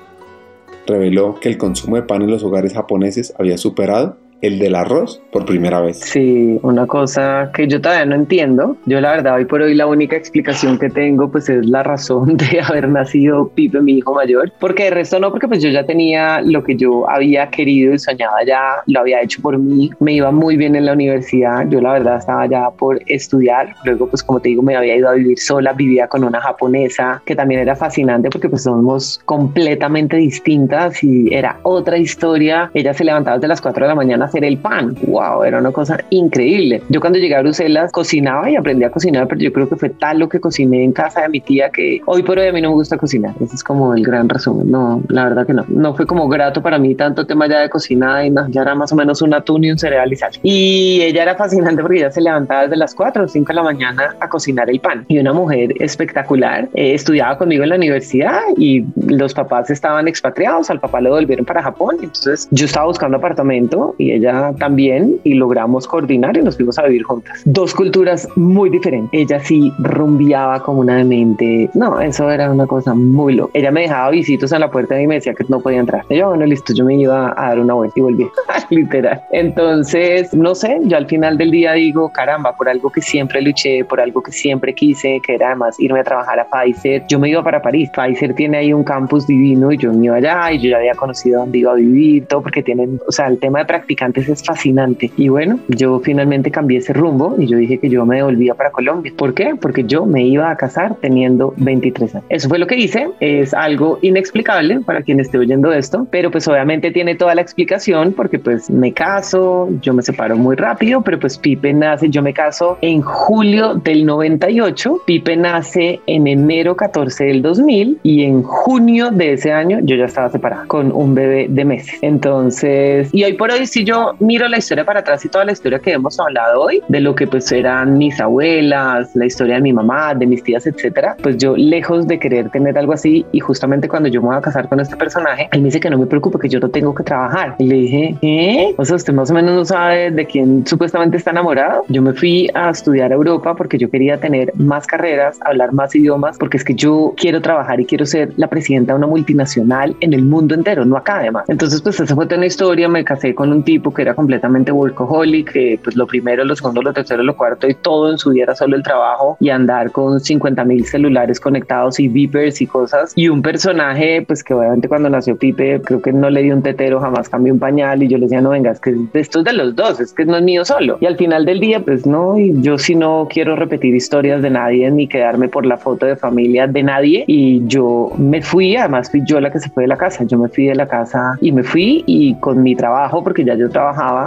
reveló que el consumo de pan en los hogares japoneses había superado el del arroz por primera vez. Sí, una cosa que yo todavía no entiendo. Yo la verdad hoy por hoy la única explicación que tengo pues es la razón [laughs] de haber nacido Pipe, mi hijo mayor, porque de resto no, porque pues yo ya tenía lo que yo había querido y soñaba ya, lo había hecho por mí, me iba muy bien en la universidad, yo la verdad estaba ya por estudiar, luego pues como te digo me había ido a vivir sola, vivía con una japonesa que también era fascinante porque pues somos completamente distintas y era otra historia, ella se levantaba desde las 4 de la mañana hacer el pan. Wow, era una cosa increíble. Yo cuando llegué a Bruselas cocinaba y aprendí a cocinar, pero yo creo que fue tal lo que cociné en casa de mi tía que hoy por hoy a mí no me gusta cocinar. Ese es como el gran resumen. No, la verdad que no. No fue como grato para mí tanto tema ya de cocina y ya era más o menos un atún y un cereal y sal. Y ella era fascinante porque ella se levantaba desde las 4 o 5 de la mañana a cocinar el pan. Y una mujer espectacular. Eh, estudiaba conmigo en la universidad y los papás estaban expatriados. Al papá lo volvieron para Japón. Entonces yo estaba buscando apartamento y ella también y logramos coordinar y nos fuimos a vivir juntas. Dos culturas muy diferentes. Ella sí rumbiaba como una demente. No, eso era una cosa muy loca. Ella me dejaba visitos en la puerta y me decía que no podía entrar. Y yo, bueno, listo, yo me iba a dar una vuelta y volví. [laughs] Literal. Entonces, no sé, yo al final del día digo, caramba, por algo que siempre luché, por algo que siempre quise, que era además irme a trabajar a Pfizer. Yo me iba para París. Pfizer tiene ahí un campus divino y yo me iba allá y yo ya había conocido dónde iba a vivir, todo porque tienen, o sea, el tema de practicantes es fascinante. Y bueno, yo finalmente cambié ese rumbo y yo dije que yo me devolvía para Colombia. ¿Por qué? Porque yo me iba a casar teniendo 23 años. Eso fue lo que hice. Es algo inexplicable para quien esté oyendo esto, pero pues obviamente tiene toda la explicación porque pues me caso, yo me separo muy rápido, pero pues Pipe nace, yo me caso en julio del 98, Pipe nace en enero 14 del 2000 y en junio de ese año yo ya estaba separada con un bebé de meses. Entonces, y hoy por hoy si yo miro la historia para atrás y toda la historia que hemos hablado hoy, de lo que pues eran mis abuelas, la historia de mi mamá, de mis tías, etcétera, pues yo lejos de querer tener algo así y justamente cuando yo me voy a casar con este personaje, él me dice que no me preocupe, que yo no tengo que trabajar. Y le dije, ¿eh? O sea, usted más o menos no sabe de quién supuestamente está enamorado. Yo me fui a estudiar a Europa porque yo quería tener más carreras, hablar más idiomas, porque es que yo quiero trabajar y quiero ser la presidenta de una multinacional en el mundo entero, no acá además. Entonces, pues esa fue toda una historia. Me casé con un tipo que era completamente workaholic, que pues lo primero, lo segundo, lo tercero, lo cuarto y todo en su vida era solo el trabajo y andar con 50 mil celulares conectados y beepers y cosas. Y un personaje, pues que obviamente cuando nació Pipe, creo que no le dio un tetero, jamás cambió un pañal y yo le decía, no, venga, es que esto es de los dos, es que no es mío solo. Y al final del día, pues no, y yo si no quiero repetir historias de nadie ni quedarme por la foto de familia de nadie. Y yo me fui, además fui yo la que se fue de la casa, yo me fui de la casa y me fui y con mi trabajo, porque ya yo trabajaba,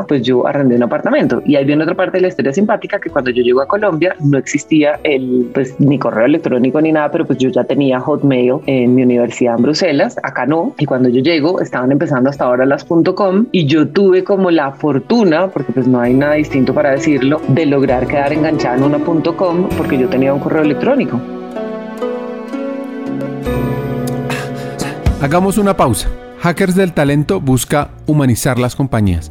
pues yo arrendé un apartamento. Y ahí viene otra parte de la historia simpática que cuando yo llego a Colombia no existía el, pues ni correo electrónico ni nada, pero pues yo ya tenía Hotmail en mi universidad en Bruselas, acá no. Y cuando yo llego estaban empezando hasta ahora las .com y yo tuve como la fortuna, porque pues no hay nada distinto para decirlo, de lograr quedar enganchada en una .com porque yo tenía un correo electrónico. Hagamos una pausa. Hackers del Talento busca humanizar las compañías,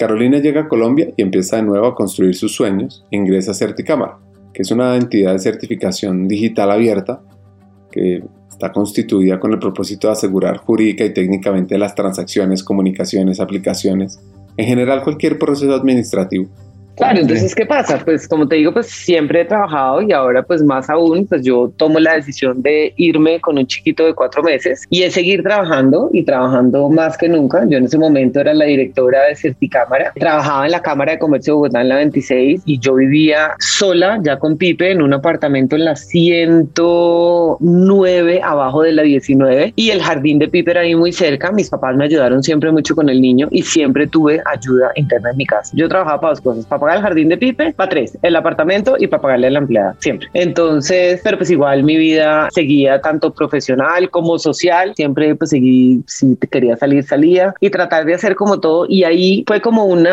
Carolina llega a Colombia y empieza de nuevo a construir sus sueños ingresa a Certicámara, que es una entidad de certificación digital abierta que está constituida con el propósito de asegurar jurídica y técnicamente las transacciones, comunicaciones, aplicaciones, en general cualquier proceso administrativo Claro, entonces, ¿qué pasa? Pues como te digo, pues siempre he trabajado y ahora pues más aún, pues yo tomo la decisión de irme con un chiquito de cuatro meses y es seguir trabajando y trabajando más que nunca. Yo en ese momento era la directora de Certicámara, trabajaba en la Cámara de Comercio de Bogotá en la 26 y yo vivía sola ya con Pipe en un apartamento en la 109 abajo de la 19 y el jardín de Pipe era ahí muy cerca. Mis papás me ayudaron siempre mucho con el niño y siempre tuve ayuda interna en mi casa. Yo trabajaba para dos cosas, para el jardín de Pipe, para tres, el apartamento y para pagarle a la empleada, siempre. Entonces, pero pues igual mi vida seguía tanto profesional como social, siempre pues seguí, si quería salir, salía y tratar de hacer como todo y ahí fue como un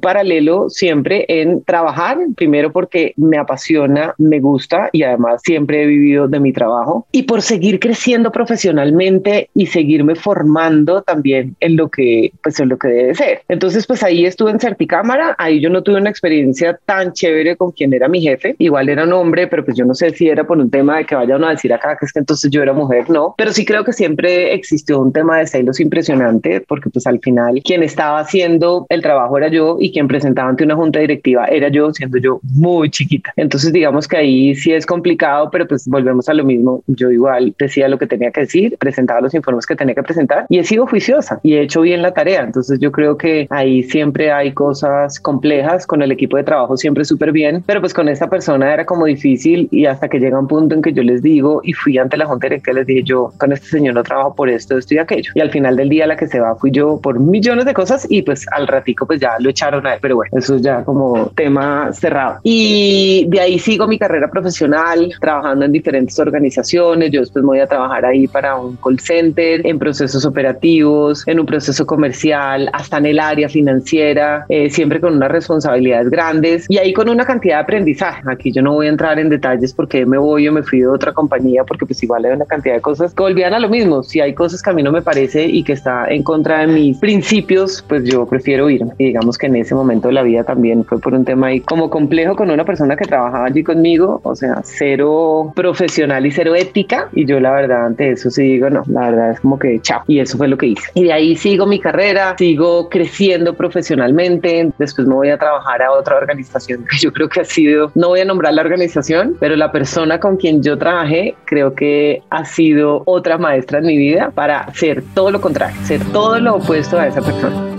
paralelo siempre en trabajar, primero porque me apasiona, me gusta y además siempre he vivido de mi trabajo y por seguir creciendo profesionalmente y seguirme formando también en lo que pues en lo que debe ser. Entonces pues ahí estuve en Certicámara, ahí yo no tuve una experiencia tan chévere con quien era mi jefe. Igual era un hombre, pero pues yo no sé si era por un tema de que vayan a decir acá que es que entonces yo era mujer, no. Pero sí creo que siempre existió un tema de celos impresionante, porque pues al final quien estaba haciendo el trabajo era yo y quien presentaba ante una junta directiva era yo, siendo yo muy chiquita. Entonces digamos que ahí sí es complicado, pero pues volvemos a lo mismo. Yo igual decía lo que tenía que decir, presentaba los informes que tenía que presentar y he sido juiciosa y he hecho bien la tarea. Entonces yo creo que ahí siempre hay cosas complejas, con el equipo de trabajo siempre súper bien, pero pues con esta persona era como difícil y hasta que llega un punto en que yo les digo y fui ante la junta directiva les dije yo con este señor no trabajo por esto, esto y aquello. Y al final del día la que se va fui yo por millones de cosas y pues al ratico pues ya lo echaron a él, pero bueno, eso es ya como tema cerrado. Y de ahí sigo mi carrera profesional trabajando en diferentes organizaciones. Yo después me voy a trabajar ahí para un call center, en procesos operativos, en un proceso comercial, hasta en el área financiera, eh, siempre con unas responsabilidades grandes y ahí con una cantidad de aprendizaje. Aquí yo no voy a entrar en detalles porque me voy o me fui de otra compañía porque pues igual hay una cantidad de cosas que volvían a lo mismo. Si hay cosas que a mí no me parece y que está en contra de mis principios, pues yo prefiero irme. Y digamos que en ese momento de la vida también fue por un tema ahí como complejo con una persona que trabajaba allí conmigo, o sea, cero profesional y cero ética. Y yo la verdad ante eso sí digo, no, la verdad es como que chao. Y eso fue lo que hice. Y de ahí sigo mi carrera, sigo creciendo profesionalmente. Después me voy a trabajar a otra organización [laughs] que yo creo que ha sido, no voy a nombrar la organización, pero la persona con quien yo trabajé creo que ha sido otra maestra en mi vida para ser todo lo contrario, ser todo lo opuesto a esa persona.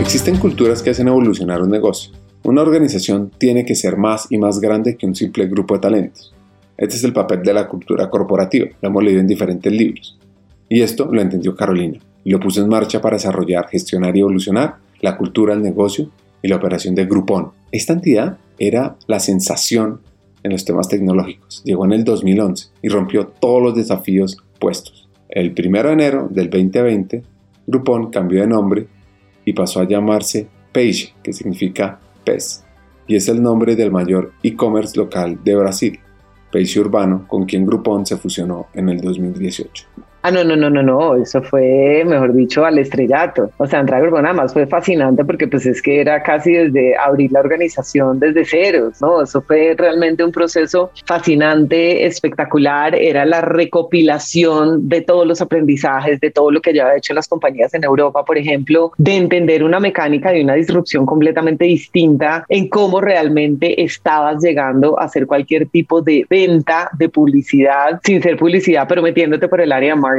Existen culturas que hacen evolucionar un negocio. Una organización tiene que ser más y más grande que un simple grupo de talentos. Este es el papel de la cultura corporativa, lo hemos leído en diferentes libros. Y esto lo entendió Carolina y lo puso en marcha para desarrollar, gestionar y evolucionar la cultura del negocio y la operación de Groupon. Esta entidad era la sensación en los temas tecnológicos. Llegó en el 2011 y rompió todos los desafíos puestos. El 1 de enero del 2020, Groupon cambió de nombre y pasó a llamarse Page, que significa pez, y es el nombre del mayor e-commerce local de Brasil, Peixe Urbano, con quien Groupon se fusionó en el 2018. Ah, no, no, no, no, no, eso fue, mejor dicho, al estrellato. O sea, entrar a nada más fue fascinante porque pues es que era casi desde abrir la organización desde ceros, ¿no? Eso fue realmente un proceso fascinante, espectacular, era la recopilación de todos los aprendizajes, de todo lo que ya había hecho las compañías en Europa, por ejemplo, de entender una mecánica de una disrupción completamente distinta en cómo realmente estabas llegando a hacer cualquier tipo de venta, de publicidad, sin ser publicidad, pero metiéndote por el área de marketing,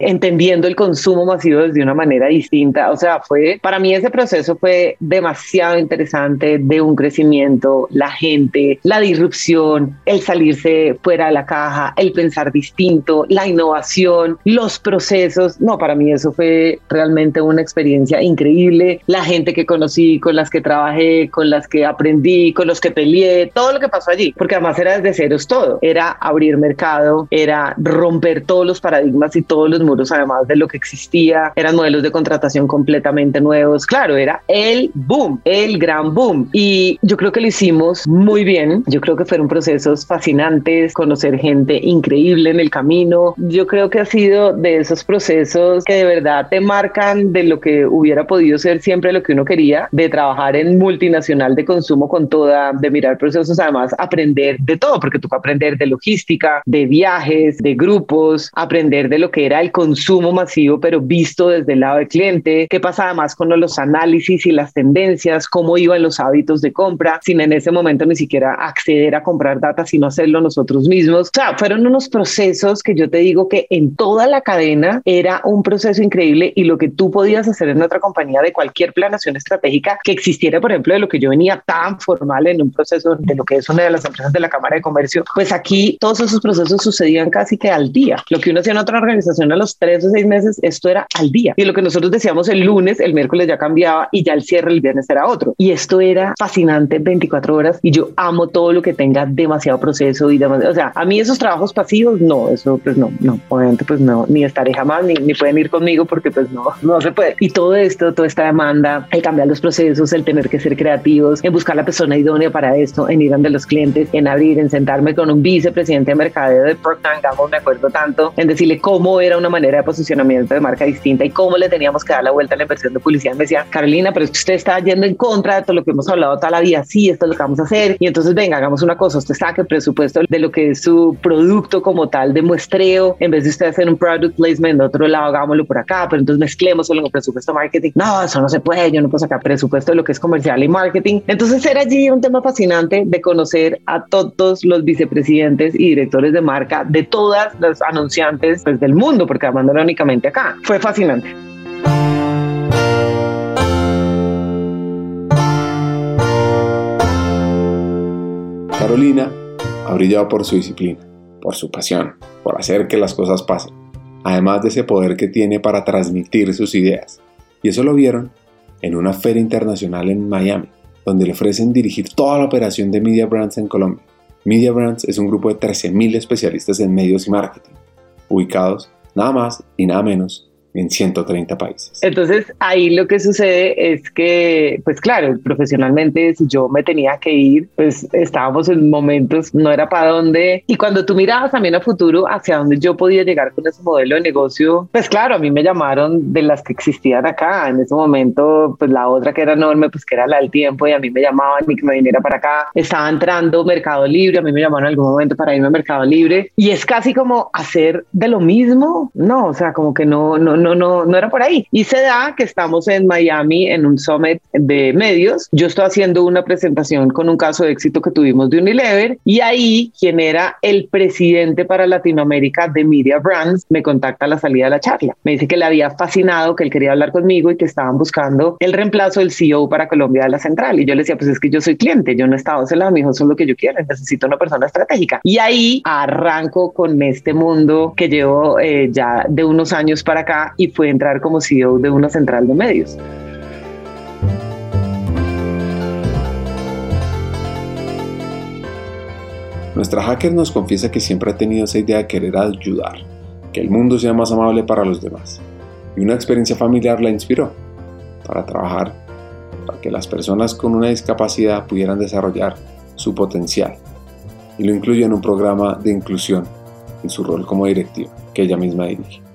entendiendo el consumo masivo desde una manera distinta. O sea, fue, para mí ese proceso fue demasiado interesante de un crecimiento, la gente, la disrupción, el salirse fuera de la caja, el pensar distinto, la innovación, los procesos. No, para mí eso fue realmente una experiencia increíble. La gente que conocí, con las que trabajé, con las que aprendí, con los que peleé, todo lo que pasó allí, porque además era desde ceros todo. Era abrir mercado, era romper todos los paradigmas y todos los muros, además de lo que existía, eran modelos de contratación completamente nuevos. Claro, era el boom, el gran boom. Y yo creo que lo hicimos muy bien. Yo creo que fueron procesos fascinantes, conocer gente increíble en el camino. Yo creo que ha sido de esos procesos que de verdad te marcan de lo que hubiera podido ser siempre lo que uno quería, de trabajar en multinacional de consumo con toda, de mirar procesos, además aprender de todo, porque tú aprender de logística, de viajes, de grupos, aprender de lo que era el consumo masivo, pero visto desde el lado del cliente, qué pasaba más con los análisis y las tendencias, cómo iban los hábitos de compra, sin en ese momento ni siquiera acceder a comprar data, sino hacerlo nosotros mismos. O sea, fueron unos procesos que yo te digo que en toda la cadena era un proceso increíble y lo que tú podías hacer en otra compañía de cualquier planación estratégica que existiera, por ejemplo, de lo que yo venía tan formal en un proceso de lo que es una de las empresas de la Cámara de Comercio, pues aquí todos esos procesos sucedían casi que al día. Lo que uno hacía en otra organización organización a los tres o seis meses, esto era al día. Y lo que nosotros decíamos el lunes, el miércoles ya cambiaba y ya el cierre el viernes era otro. Y esto era fascinante 24 horas y yo amo todo lo que tenga demasiado proceso y demasiado, o sea, a mí esos trabajos pasivos, no, eso pues no, no, obviamente pues no, ni estaré jamás, ni, ni pueden ir conmigo porque pues no, [laughs] no se puede. Y todo esto, toda esta demanda, el cambiar los procesos, el tener que ser creativos, en buscar la persona idónea para esto, en ir ante los clientes, en abrir, en sentarme con un vicepresidente de mercadeo de Procter Gamble, me acuerdo tanto, en decirle cómo cómo era una manera de posicionamiento de marca distinta y cómo le teníamos que dar la vuelta a la inversión de publicidad. Me decía, Carolina, pero es que usted está yendo en contra de todo lo que hemos hablado toda la vida. Sí, esto es lo que vamos a hacer. Y entonces, venga, hagamos una cosa. Usted saque presupuesto de lo que es su producto como tal de muestreo. En vez de usted hacer un product placement de otro lado, hagámoslo por acá. Pero entonces mezclemos solo con presupuesto marketing. No, eso no se puede. Yo no puedo sacar presupuesto de lo que es comercial y marketing. Entonces, era allí un tema fascinante de conocer a todos los vicepresidentes y directores de marca de todas las anunciantes pues, del mundo, porque además únicamente acá. Fue fascinante. Carolina ha brillado por su disciplina, por su pasión, por hacer que las cosas pasen, además de ese poder que tiene para transmitir sus ideas. Y eso lo vieron en una feria internacional en Miami, donde le ofrecen dirigir toda la operación de Media Brands en Colombia. Media Brands es un grupo de 13.000 especialistas en medios y marketing, ubicados nada más y nada menos en 130 países. Entonces ahí lo que sucede es que, pues claro, profesionalmente si yo me tenía que ir, pues estábamos en momentos, no era para dónde. Y cuando tú mirabas también a futuro hacia dónde yo podía llegar con ese modelo de negocio, pues claro, a mí me llamaron de las que existían acá. En ese momento, pues la otra que era enorme, pues que era la del tiempo y a mí me llamaban y que me viniera para acá. Estaba entrando Mercado Libre, a mí me llamaron en algún momento para irme a Mercado Libre y es casi como hacer de lo mismo. No, o sea, como que no, no, no no, no, era por ahí. Y se da que estamos en Miami en un summit de medios. Yo estoy haciendo una presentación con un caso de éxito que tuvimos de Unilever y ahí quien era el presidente para Latinoamérica de Media Brands me contacta a la salida de la charla. Me dice que le había fascinado, que él quería hablar conmigo y que estaban buscando el reemplazo del CEO para Colombia de la central. Y yo le decía, pues es que yo soy cliente, yo no estado ese lado, mi hijo, eso es lo que yo quiero, necesito una persona estratégica. Y ahí arranco con este mundo que llevo eh, ya de unos años para acá y fue entrar como CEO de una central de medios. Nuestra hacker nos confiesa que siempre ha tenido esa idea de querer ayudar, que el mundo sea más amable para los demás. Y una experiencia familiar la inspiró para trabajar para que las personas con una discapacidad pudieran desarrollar su potencial. Y lo incluyó en un programa de inclusión en su rol como directiva que ella misma dirige.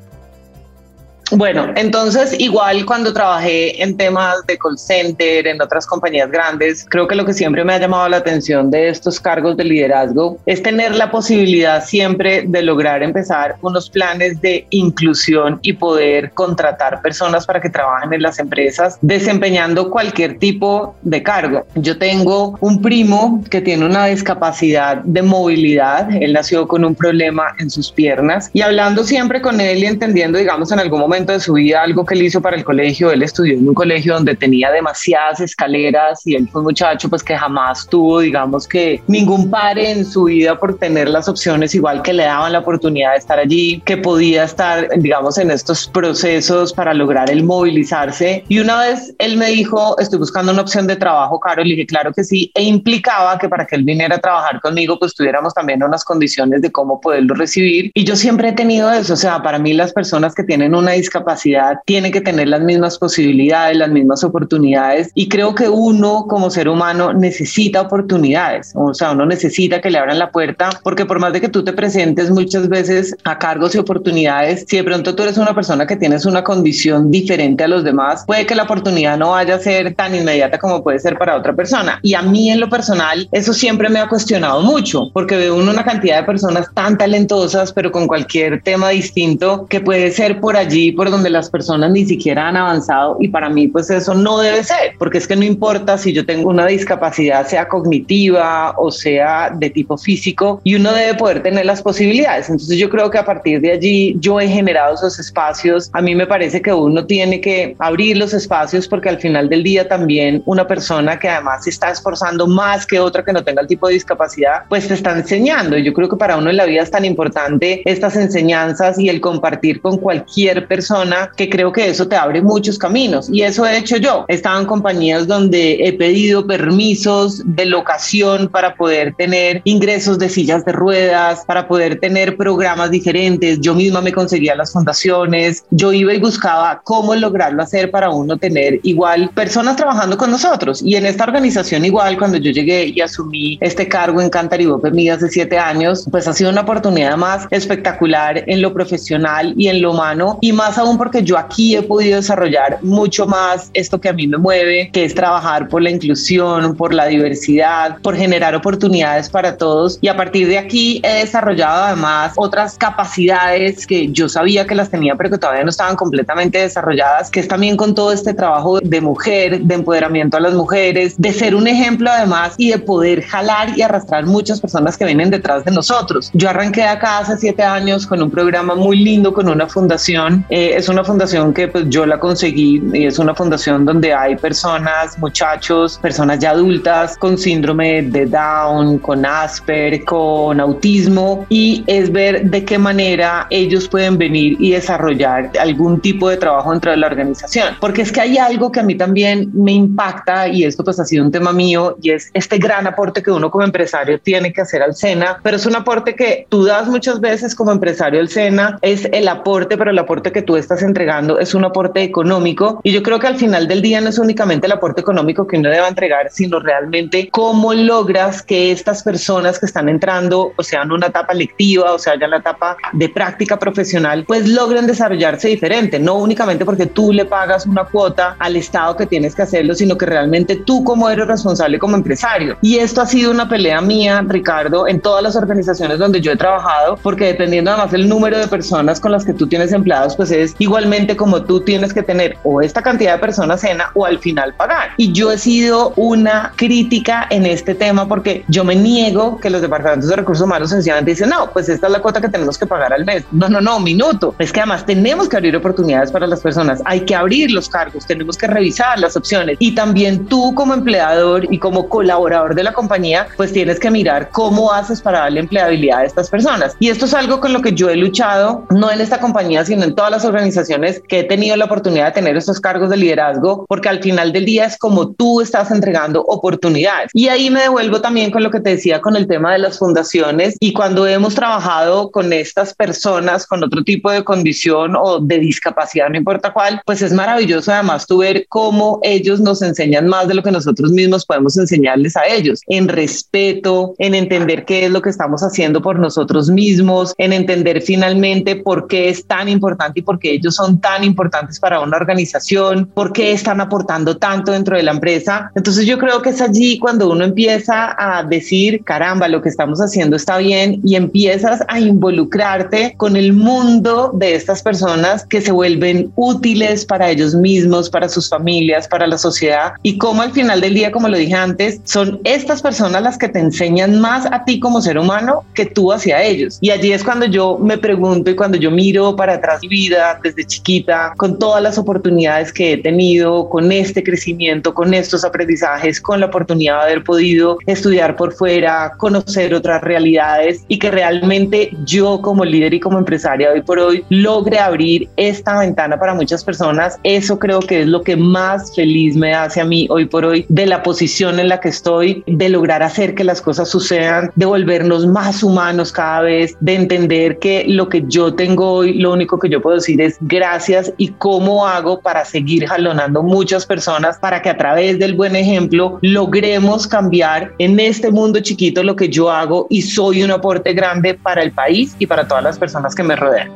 Bueno, entonces igual cuando trabajé en temas de call center, en otras compañías grandes, creo que lo que siempre me ha llamado la atención de estos cargos de liderazgo es tener la posibilidad siempre de lograr empezar unos planes de inclusión y poder contratar personas para que trabajen en las empresas desempeñando cualquier tipo de cargo. Yo tengo un primo que tiene una discapacidad de movilidad, él nació con un problema en sus piernas y hablando siempre con él y entendiendo, digamos, en algún momento de su vida algo que él hizo para el colegio. Él estudió en un colegio donde tenía demasiadas escaleras y él fue un muchacho pues que jamás tuvo, digamos que ningún pare en su vida por tener las opciones igual que le daban la oportunidad de estar allí, que podía estar, digamos, en estos procesos para lograr el movilizarse. Y una vez él me dijo, estoy buscando una opción de trabajo, Caro, le dije, claro que sí, e implicaba que para que él viniera a trabajar conmigo, pues tuviéramos también unas condiciones de cómo poderlo recibir. Y yo siempre he tenido eso, o sea, para mí las personas que tienen una discapacidad capacidad tiene que tener las mismas posibilidades, las mismas oportunidades y creo que uno como ser humano necesita oportunidades, o sea, uno necesita que le abran la puerta porque por más de que tú te presentes muchas veces a cargos y oportunidades, si de pronto tú eres una persona que tienes una condición diferente a los demás, puede que la oportunidad no vaya a ser tan inmediata como puede ser para otra persona. Y a mí en lo personal, eso siempre me ha cuestionado mucho, porque veo una cantidad de personas tan talentosas, pero con cualquier tema distinto, que puede ser por allí, por donde las personas ni siquiera han avanzado y para mí pues eso no debe ser, porque es que no importa si yo tengo una discapacidad, sea cognitiva o sea de tipo físico, y uno debe poder tener las posibilidades. Entonces yo creo que a partir de allí yo he generado esos espacios. A mí me parece que uno tiene que abrir los espacios porque al final del día también una persona que además se está esforzando más que otra que no tenga el tipo de discapacidad, pues te está enseñando. Y yo creo que para uno en la vida es tan importante estas enseñanzas y el compartir con cualquier persona persona que creo que eso te abre muchos caminos y eso he hecho yo. He estado en compañías donde he pedido permisos de locación para poder tener ingresos de sillas de ruedas, para poder tener programas diferentes. Yo misma me conseguía las fundaciones, yo iba y buscaba cómo lograrlo hacer para uno tener igual personas trabajando con nosotros. Y en esta organización igual, cuando yo llegué y asumí este cargo en Cantaribope Mí hace siete años, pues ha sido una oportunidad más espectacular en lo profesional y en lo humano y más aún porque yo aquí he podido desarrollar mucho más esto que a mí me mueve, que es trabajar por la inclusión, por la diversidad, por generar oportunidades para todos y a partir de aquí he desarrollado además otras capacidades que yo sabía que las tenía pero que todavía no estaban completamente desarrolladas, que es también con todo este trabajo de mujer, de empoderamiento a las mujeres, de ser un ejemplo además y de poder jalar y arrastrar muchas personas que vienen detrás de nosotros. Yo arranqué acá hace siete años con un programa muy lindo, con una fundación. Eh, es una fundación que pues yo la conseguí y es una fundación donde hay personas, muchachos, personas ya adultas con síndrome de Down, con Asper, con autismo y es ver de qué manera ellos pueden venir y desarrollar algún tipo de trabajo dentro de la organización. Porque es que hay algo que a mí también me impacta y esto pues ha sido un tema mío y es este gran aporte que uno como empresario tiene que hacer al SENA, pero es un aporte que tú das muchas veces como empresario al SENA, es el aporte, pero el aporte que tú estás entregando es un aporte económico y yo creo que al final del día no es únicamente el aporte económico que uno debe entregar, sino realmente cómo logras que estas personas que están entrando, o sea, en una etapa lectiva, o sea, ya en la etapa de práctica profesional, pues logren desarrollarse diferente, no únicamente porque tú le pagas una cuota al Estado que tienes que hacerlo, sino que realmente tú como eres responsable como empresario. Y esto ha sido una pelea mía, Ricardo, en todas las organizaciones donde yo he trabajado, porque dependiendo además del número de personas con las que tú tienes empleados, pues es igualmente como tú tienes que tener o esta cantidad de personas cena o al final pagar. Y yo he sido una crítica en este tema porque yo me niego que los departamentos de recursos humanos sencillamente dicen, no, pues esta es la cuota que tenemos que pagar al mes. No, no, no, minuto. Es que además tenemos que abrir oportunidades para las personas, hay que abrir los cargos, tenemos que revisar las opciones y también tú como empleador y como colaborador de la compañía, pues tienes que mirar cómo haces para darle empleabilidad a estas personas. Y esto es algo con lo que yo he luchado, no en esta compañía, sino en todas las organizaciones que he tenido la oportunidad de tener estos cargos de liderazgo, porque al final del día es como tú estás entregando oportunidades. Y ahí me devuelvo también con lo que te decía con el tema de las fundaciones y cuando hemos trabajado con estas personas con otro tipo de condición o de discapacidad, no importa cuál, pues es maravilloso además tú ver cómo ellos nos enseñan más de lo que nosotros mismos podemos enseñarles a ellos, en respeto, en entender qué es lo que estamos haciendo por nosotros mismos, en entender finalmente por qué es tan importante y por qué ellos son tan importantes para una organización, por qué están aportando tanto dentro de la empresa. Entonces yo creo que es allí cuando uno empieza a decir, caramba, lo que estamos haciendo está bien y empiezas a involucrarte con el mundo de estas personas que se vuelven útiles para ellos mismos, para sus familias, para la sociedad y cómo al final del día, como lo dije antes, son estas personas las que te enseñan más a ti como ser humano que tú hacia ellos. Y allí es cuando yo me pregunto y cuando yo miro para atrás mi vida desde chiquita, con todas las oportunidades que he tenido, con este crecimiento, con estos aprendizajes, con la oportunidad de haber podido estudiar por fuera, conocer otras realidades y que realmente yo como líder y como empresaria hoy por hoy logre abrir esta ventana para muchas personas, eso creo que es lo que más feliz me hace a mí hoy por hoy de la posición en la que estoy, de lograr hacer que las cosas sucedan, de volvernos más humanos cada vez, de entender que lo que yo tengo hoy, lo único que yo puedo decir es gracias y cómo hago para seguir jalonando muchas personas para que a través del buen ejemplo logremos cambiar en este mundo chiquito lo que yo hago y soy un aporte grande para el país y para todas las personas que me rodean.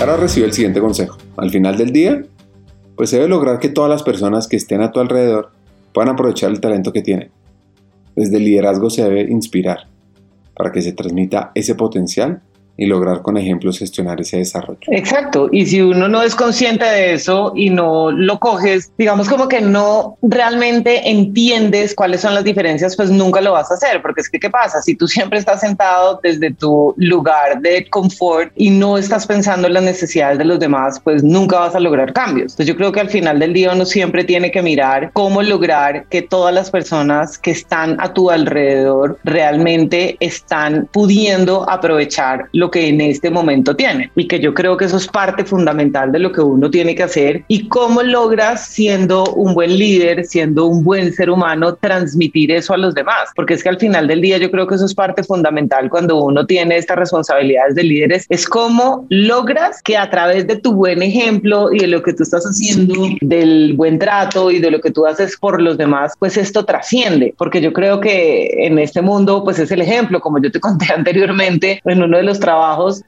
Ahora recibe el siguiente consejo. Al final del día, pues se debe lograr que todas las personas que estén a tu alrededor puedan aprovechar el talento que tienen. Desde el liderazgo se debe inspirar para que se transmita ese potencial y lograr con ejemplos gestionar ese desarrollo. Exacto, y si uno no es consciente de eso y no lo coges, digamos como que no realmente entiendes cuáles son las diferencias, pues nunca lo vas a hacer, porque es que, ¿qué pasa? Si tú siempre estás sentado desde tu lugar de confort y no estás pensando en las necesidades de los demás, pues nunca vas a lograr cambios. Entonces yo creo que al final del día uno siempre tiene que mirar cómo lograr que todas las personas que están a tu alrededor realmente están pudiendo aprovechar lo que en este momento tienen. Y que yo creo que eso es parte fundamental de lo que uno tiene que hacer y cómo logras siendo un buen líder, siendo un buen ser humano, transmitir eso a los demás. Porque es que al final del día yo creo que eso es parte fundamental cuando uno tiene estas responsabilidades de líderes, es cómo logras que a través de tu buen ejemplo y de lo que tú estás haciendo, del buen trato y de lo que tú haces por los demás, pues esto trasciende. Porque yo creo que en este mundo, pues es el ejemplo, como yo te conté [laughs] anteriormente en uno de los trabajos,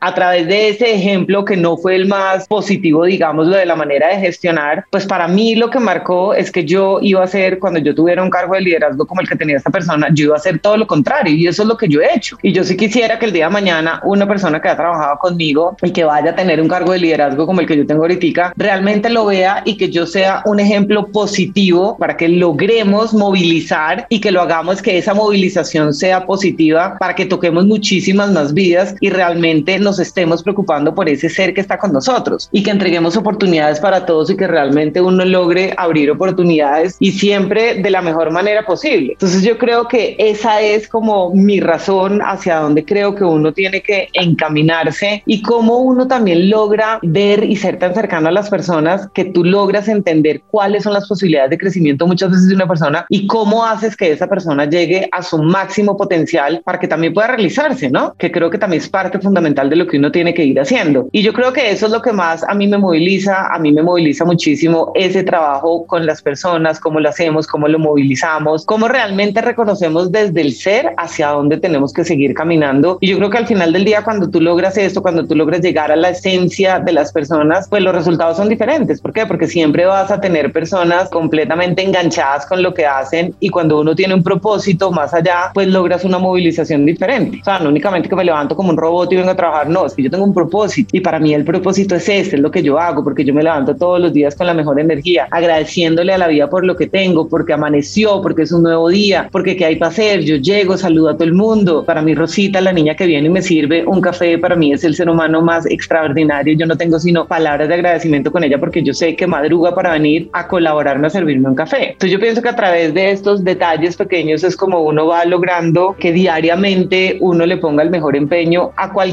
a través de ese ejemplo que no fue el más positivo, digamos, lo de la manera de gestionar, pues para mí lo que marcó es que yo iba a hacer, cuando yo tuviera un cargo de liderazgo como el que tenía esta persona, yo iba a hacer todo lo contrario y eso es lo que yo he hecho. Y yo sí quisiera que el día de mañana una persona que ha trabajado conmigo y que vaya a tener un cargo de liderazgo como el que yo tengo ahorita, realmente lo vea y que yo sea un ejemplo positivo para que logremos movilizar y que lo hagamos que esa movilización sea positiva para que toquemos muchísimas más vidas y realmente nos estemos preocupando por ese ser que está con nosotros y que entreguemos oportunidades para todos y que realmente uno logre abrir oportunidades y siempre de la mejor manera posible. Entonces yo creo que esa es como mi razón hacia donde creo que uno tiene que encaminarse y cómo uno también logra ver y ser tan cercano a las personas que tú logras entender cuáles son las posibilidades de crecimiento muchas veces de una persona y cómo haces que esa persona llegue a su máximo potencial para que también pueda realizarse, ¿no? Que creo que también es parte fundamental de lo que uno tiene que ir haciendo. Y yo creo que eso es lo que más a mí me moviliza, a mí me moviliza muchísimo ese trabajo con las personas, cómo lo hacemos, cómo lo movilizamos, cómo realmente reconocemos desde el ser hacia dónde tenemos que seguir caminando. Y yo creo que al final del día, cuando tú logras esto, cuando tú logras llegar a la esencia de las personas, pues los resultados son diferentes. ¿Por qué? Porque siempre vas a tener personas completamente enganchadas con lo que hacen y cuando uno tiene un propósito más allá, pues logras una movilización diferente. O sea, no únicamente que me levanto como un robot vengo a trabajar, no, es que yo tengo un propósito y para mí el propósito es este, es lo que yo hago, porque yo me levanto todos los días con la mejor energía, agradeciéndole a la vida por lo que tengo, porque amaneció, porque es un nuevo día, porque qué hay para hacer, yo llego, saludo a todo el mundo. Para mí Rosita, la niña que viene y me sirve un café, para mí es el ser humano más extraordinario, yo no tengo sino palabras de agradecimiento con ella porque yo sé que madruga para venir a colaborarme a servirme un café. Entonces yo pienso que a través de estos detalles pequeños es como uno va logrando que diariamente uno le ponga el mejor empeño a cualquier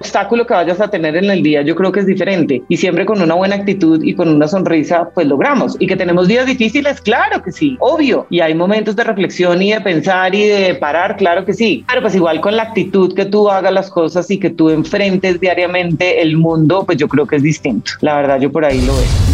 obstáculo que vayas a tener en el día. Yo creo que es diferente y siempre con una buena actitud y con una sonrisa pues logramos. Y que tenemos días difíciles, claro que sí, obvio. Y hay momentos de reflexión y de pensar y de parar, claro que sí. Pero pues igual con la actitud que tú hagas las cosas y que tú enfrentes diariamente el mundo, pues yo creo que es distinto. La verdad, yo por ahí lo veo.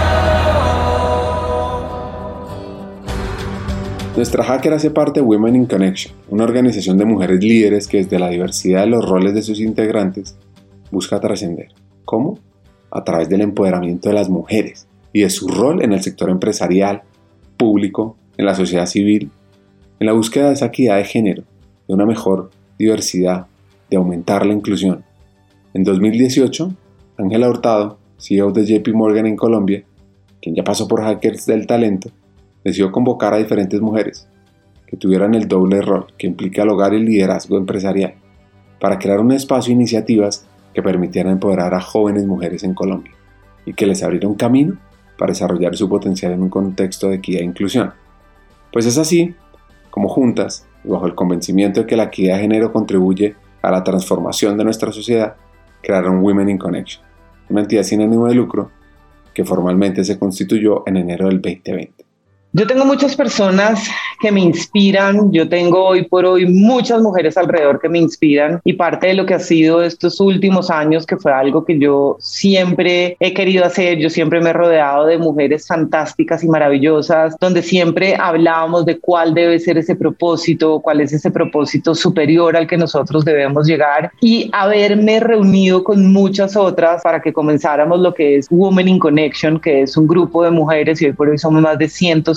Nuestra hacker hace parte de Women in Connection, una organización de mujeres líderes que desde la diversidad de los roles de sus integrantes busca trascender. ¿Cómo? A través del empoderamiento de las mujeres y de su rol en el sector empresarial, público, en la sociedad civil, en la búsqueda de esa equidad de género, de una mejor diversidad, de aumentar la inclusión. En 2018, Ángela Hurtado, CEO de JP Morgan en Colombia, quien ya pasó por Hackers del Talento, decidió convocar a diferentes mujeres que tuvieran el doble rol que implica el hogar y el liderazgo empresarial, para crear un espacio e iniciativas que permitieran empoderar a jóvenes mujeres en Colombia y que les abriera un camino para desarrollar su potencial en un contexto de equidad e inclusión. Pues es así como juntas, y bajo el convencimiento de que la equidad de género contribuye a la transformación de nuestra sociedad, crearon Women in Connection, una entidad sin ánimo de lucro que formalmente se constituyó en enero del 2020. Yo tengo muchas personas que me inspiran, yo tengo hoy por hoy muchas mujeres alrededor que me inspiran. Y parte de lo que ha sido estos últimos años, que fue algo que yo siempre he querido hacer, yo siempre me he rodeado de mujeres fantásticas y maravillosas, donde siempre hablábamos de cuál debe ser ese propósito, cuál es ese propósito superior al que nosotros debemos llegar. Y haberme reunido con muchas otras para que comenzáramos lo que es Women in Connection, que es un grupo de mujeres y hoy por hoy somos más de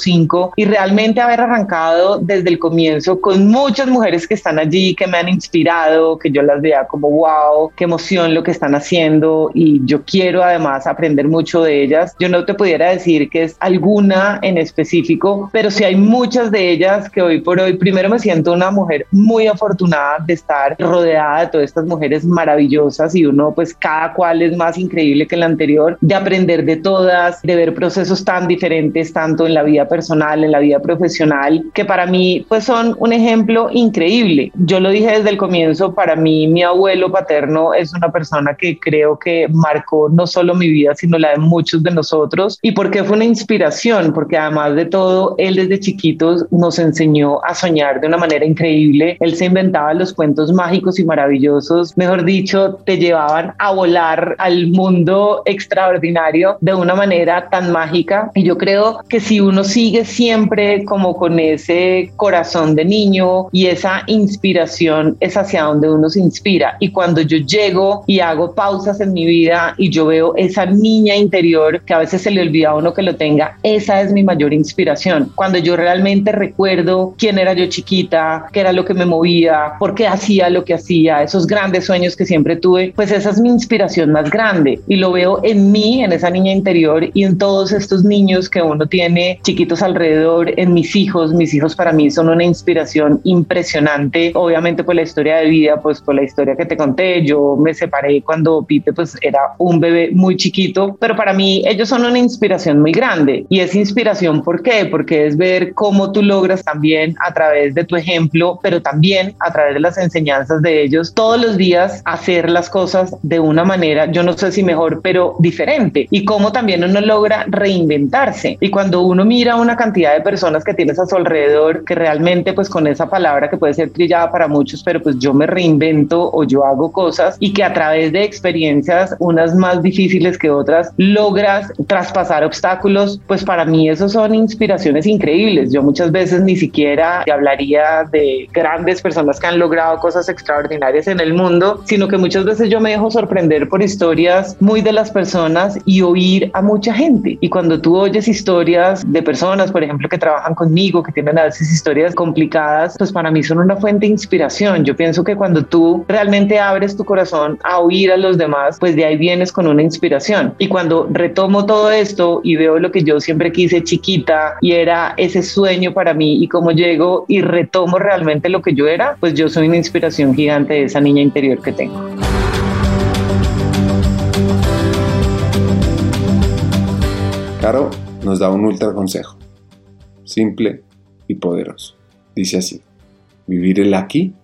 105 y realmente haber arrancado desde el comienzo con muchas mujeres que están allí, que me han inspirado, que yo las vea como wow, qué emoción lo que están haciendo y yo quiero además aprender mucho de ellas. Yo no te pudiera decir que es alguna en específico, pero sí hay muchas de ellas que hoy por hoy primero me siento una mujer muy afortunada de estar rodeada de todas estas mujeres maravillosas y uno pues cada cual es más increíble que el anterior, de aprender de todas, de ver procesos tan diferentes tanto en la vida personal, en la vida profesional, que para mí pues son un ejemplo increíble. Yo lo dije desde el comienzo, para mí mi abuelo paterno es una persona que creo que marcó no solo mi vida, sino la de muchos de nosotros. ¿Y por qué fue una inspiración? Porque además de todo, él desde chiquitos nos enseñó a soñar de una manera increíble. Él se inventaba los cuentos mágicos y maravillosos, mejor dicho, te llevaban a volar al mundo extraordinario de una manera tan mágica. Y yo creo que si uno sigue siempre como con ese corazón de niño y esa inspiración es hacia donde uno se inspira. Y cuando yo llego y hago pausas en mi vida y yo veo esa niña interior que a veces se le olvida a uno que lo tenga, esa es mi mayor inspiración. Cuando yo realmente recuerdo quién era yo chiquita, qué era lo que me movía, por qué hacía lo que hacía, esos grandes sueños que siempre tuve, pues esa es mi inspiración más grande. Y lo veo en mí, en esa niña interior y en todos estos niños que uno tiene chiquitos alrededor, en mis hijos. Mis hijos para mí son una inspiración impresionante. Obviamente por la historia de vida, pues por la historia que te conté, yo me separé cuando Pipe pues era un bebé muy chiquito, pero para mí ellos son una inspiración muy grande. Y es inspiración, ¿por qué? Porque es ver cómo tú logras también a través de tu ejemplo, pero también a través de las enseñanzas de ellos, todos los días hacer las cosas de una manera, yo no sé si mejor, pero diferente. Y cómo también uno logra reinventarse. Y cuando uno mira una cantidad de personas que tienes a su alrededor, que realmente pues con esa palabra que puede ser trillada para muchos, pero pues yo me reinvento o yo hago cosas y que a través de experiencias, unas más difíciles que otras, logras traspasar obstáculos, pues para mí eso son inspiraciones increíbles. Yo muchas veces ni siquiera hablaría de grandes personas que han logrado cosas extraordinarias en el mundo, sino que muchas veces yo me dejo sorprender por historias muy de las personas y oír a mucha gente. Y cuando tú oyes historias de personas, por ejemplo, que trabajan conmigo, que tienen a veces historias complicadas, pues para mí son una fuente de inspiración. Yo pienso que cuando tú realmente abres tu corazón a oír a los demás, pues de ahí vienes con una inspiración. Y cuando retomo todo esto y veo lo que yo siempre quise chiquita y era ese sueño para mí y cómo llego y retomo realmente lo que yo era, pues yo soy una inspiración gigante de esa niña interior que tengo. Caro nos da un ultra consejo, simple y poderoso. Dice así, vivir el aquí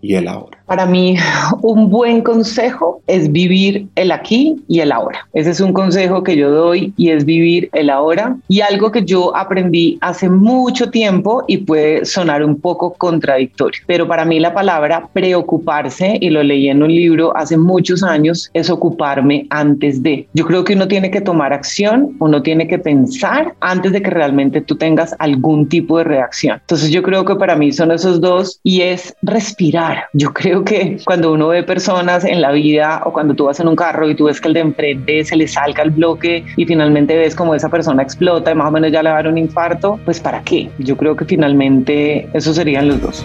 y el ahora. Para mí, [laughs] un buen consejo es vivir el aquí y el ahora. Ese es un consejo que yo doy y es vivir el ahora. Y algo que yo aprendí hace mucho tiempo y puede sonar un poco contradictorio. Pero para mí la palabra preocuparse, y lo leí en un libro hace muchos años, es ocuparme antes de. Yo creo que uno tiene que tomar acción, uno tiene que pensar antes de que realmente tú tengas algún tipo de reacción. Entonces yo creo que para mí son esos dos y es respirar yo creo que cuando uno ve personas en la vida o cuando tú vas en un carro y tú ves que el de enfrente se le salga el bloque y finalmente ves como esa persona explota y más o menos ya le va a dar un infarto, pues ¿para qué? Yo creo que finalmente esos serían los dos.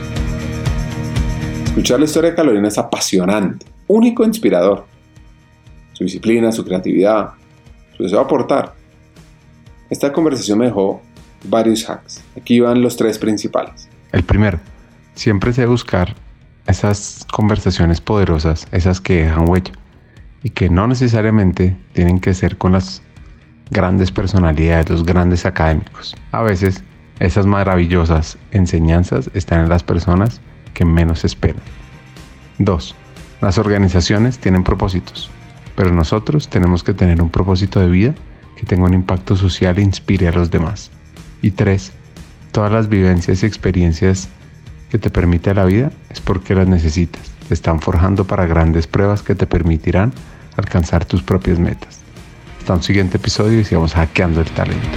Escuchar la historia de Carolina es apasionante, único e inspirador. Su disciplina, su creatividad, su deseo de aportar. Esta conversación me dejó varios hacks. Aquí van los tres principales. El primero, siempre sé buscar esas conversaciones poderosas, esas que dejan huella y que no necesariamente tienen que ser con las grandes personalidades, los grandes académicos. A veces esas maravillosas enseñanzas están en las personas que menos esperan. 2. Las organizaciones tienen propósitos, pero nosotros tenemos que tener un propósito de vida que tenga un impacto social e inspire a los demás. Y tres, todas las vivencias y experiencias que te permite la vida es porque las necesitas. Te están forjando para grandes pruebas que te permitirán alcanzar tus propias metas. Hasta un siguiente episodio y sigamos hackeando el talento.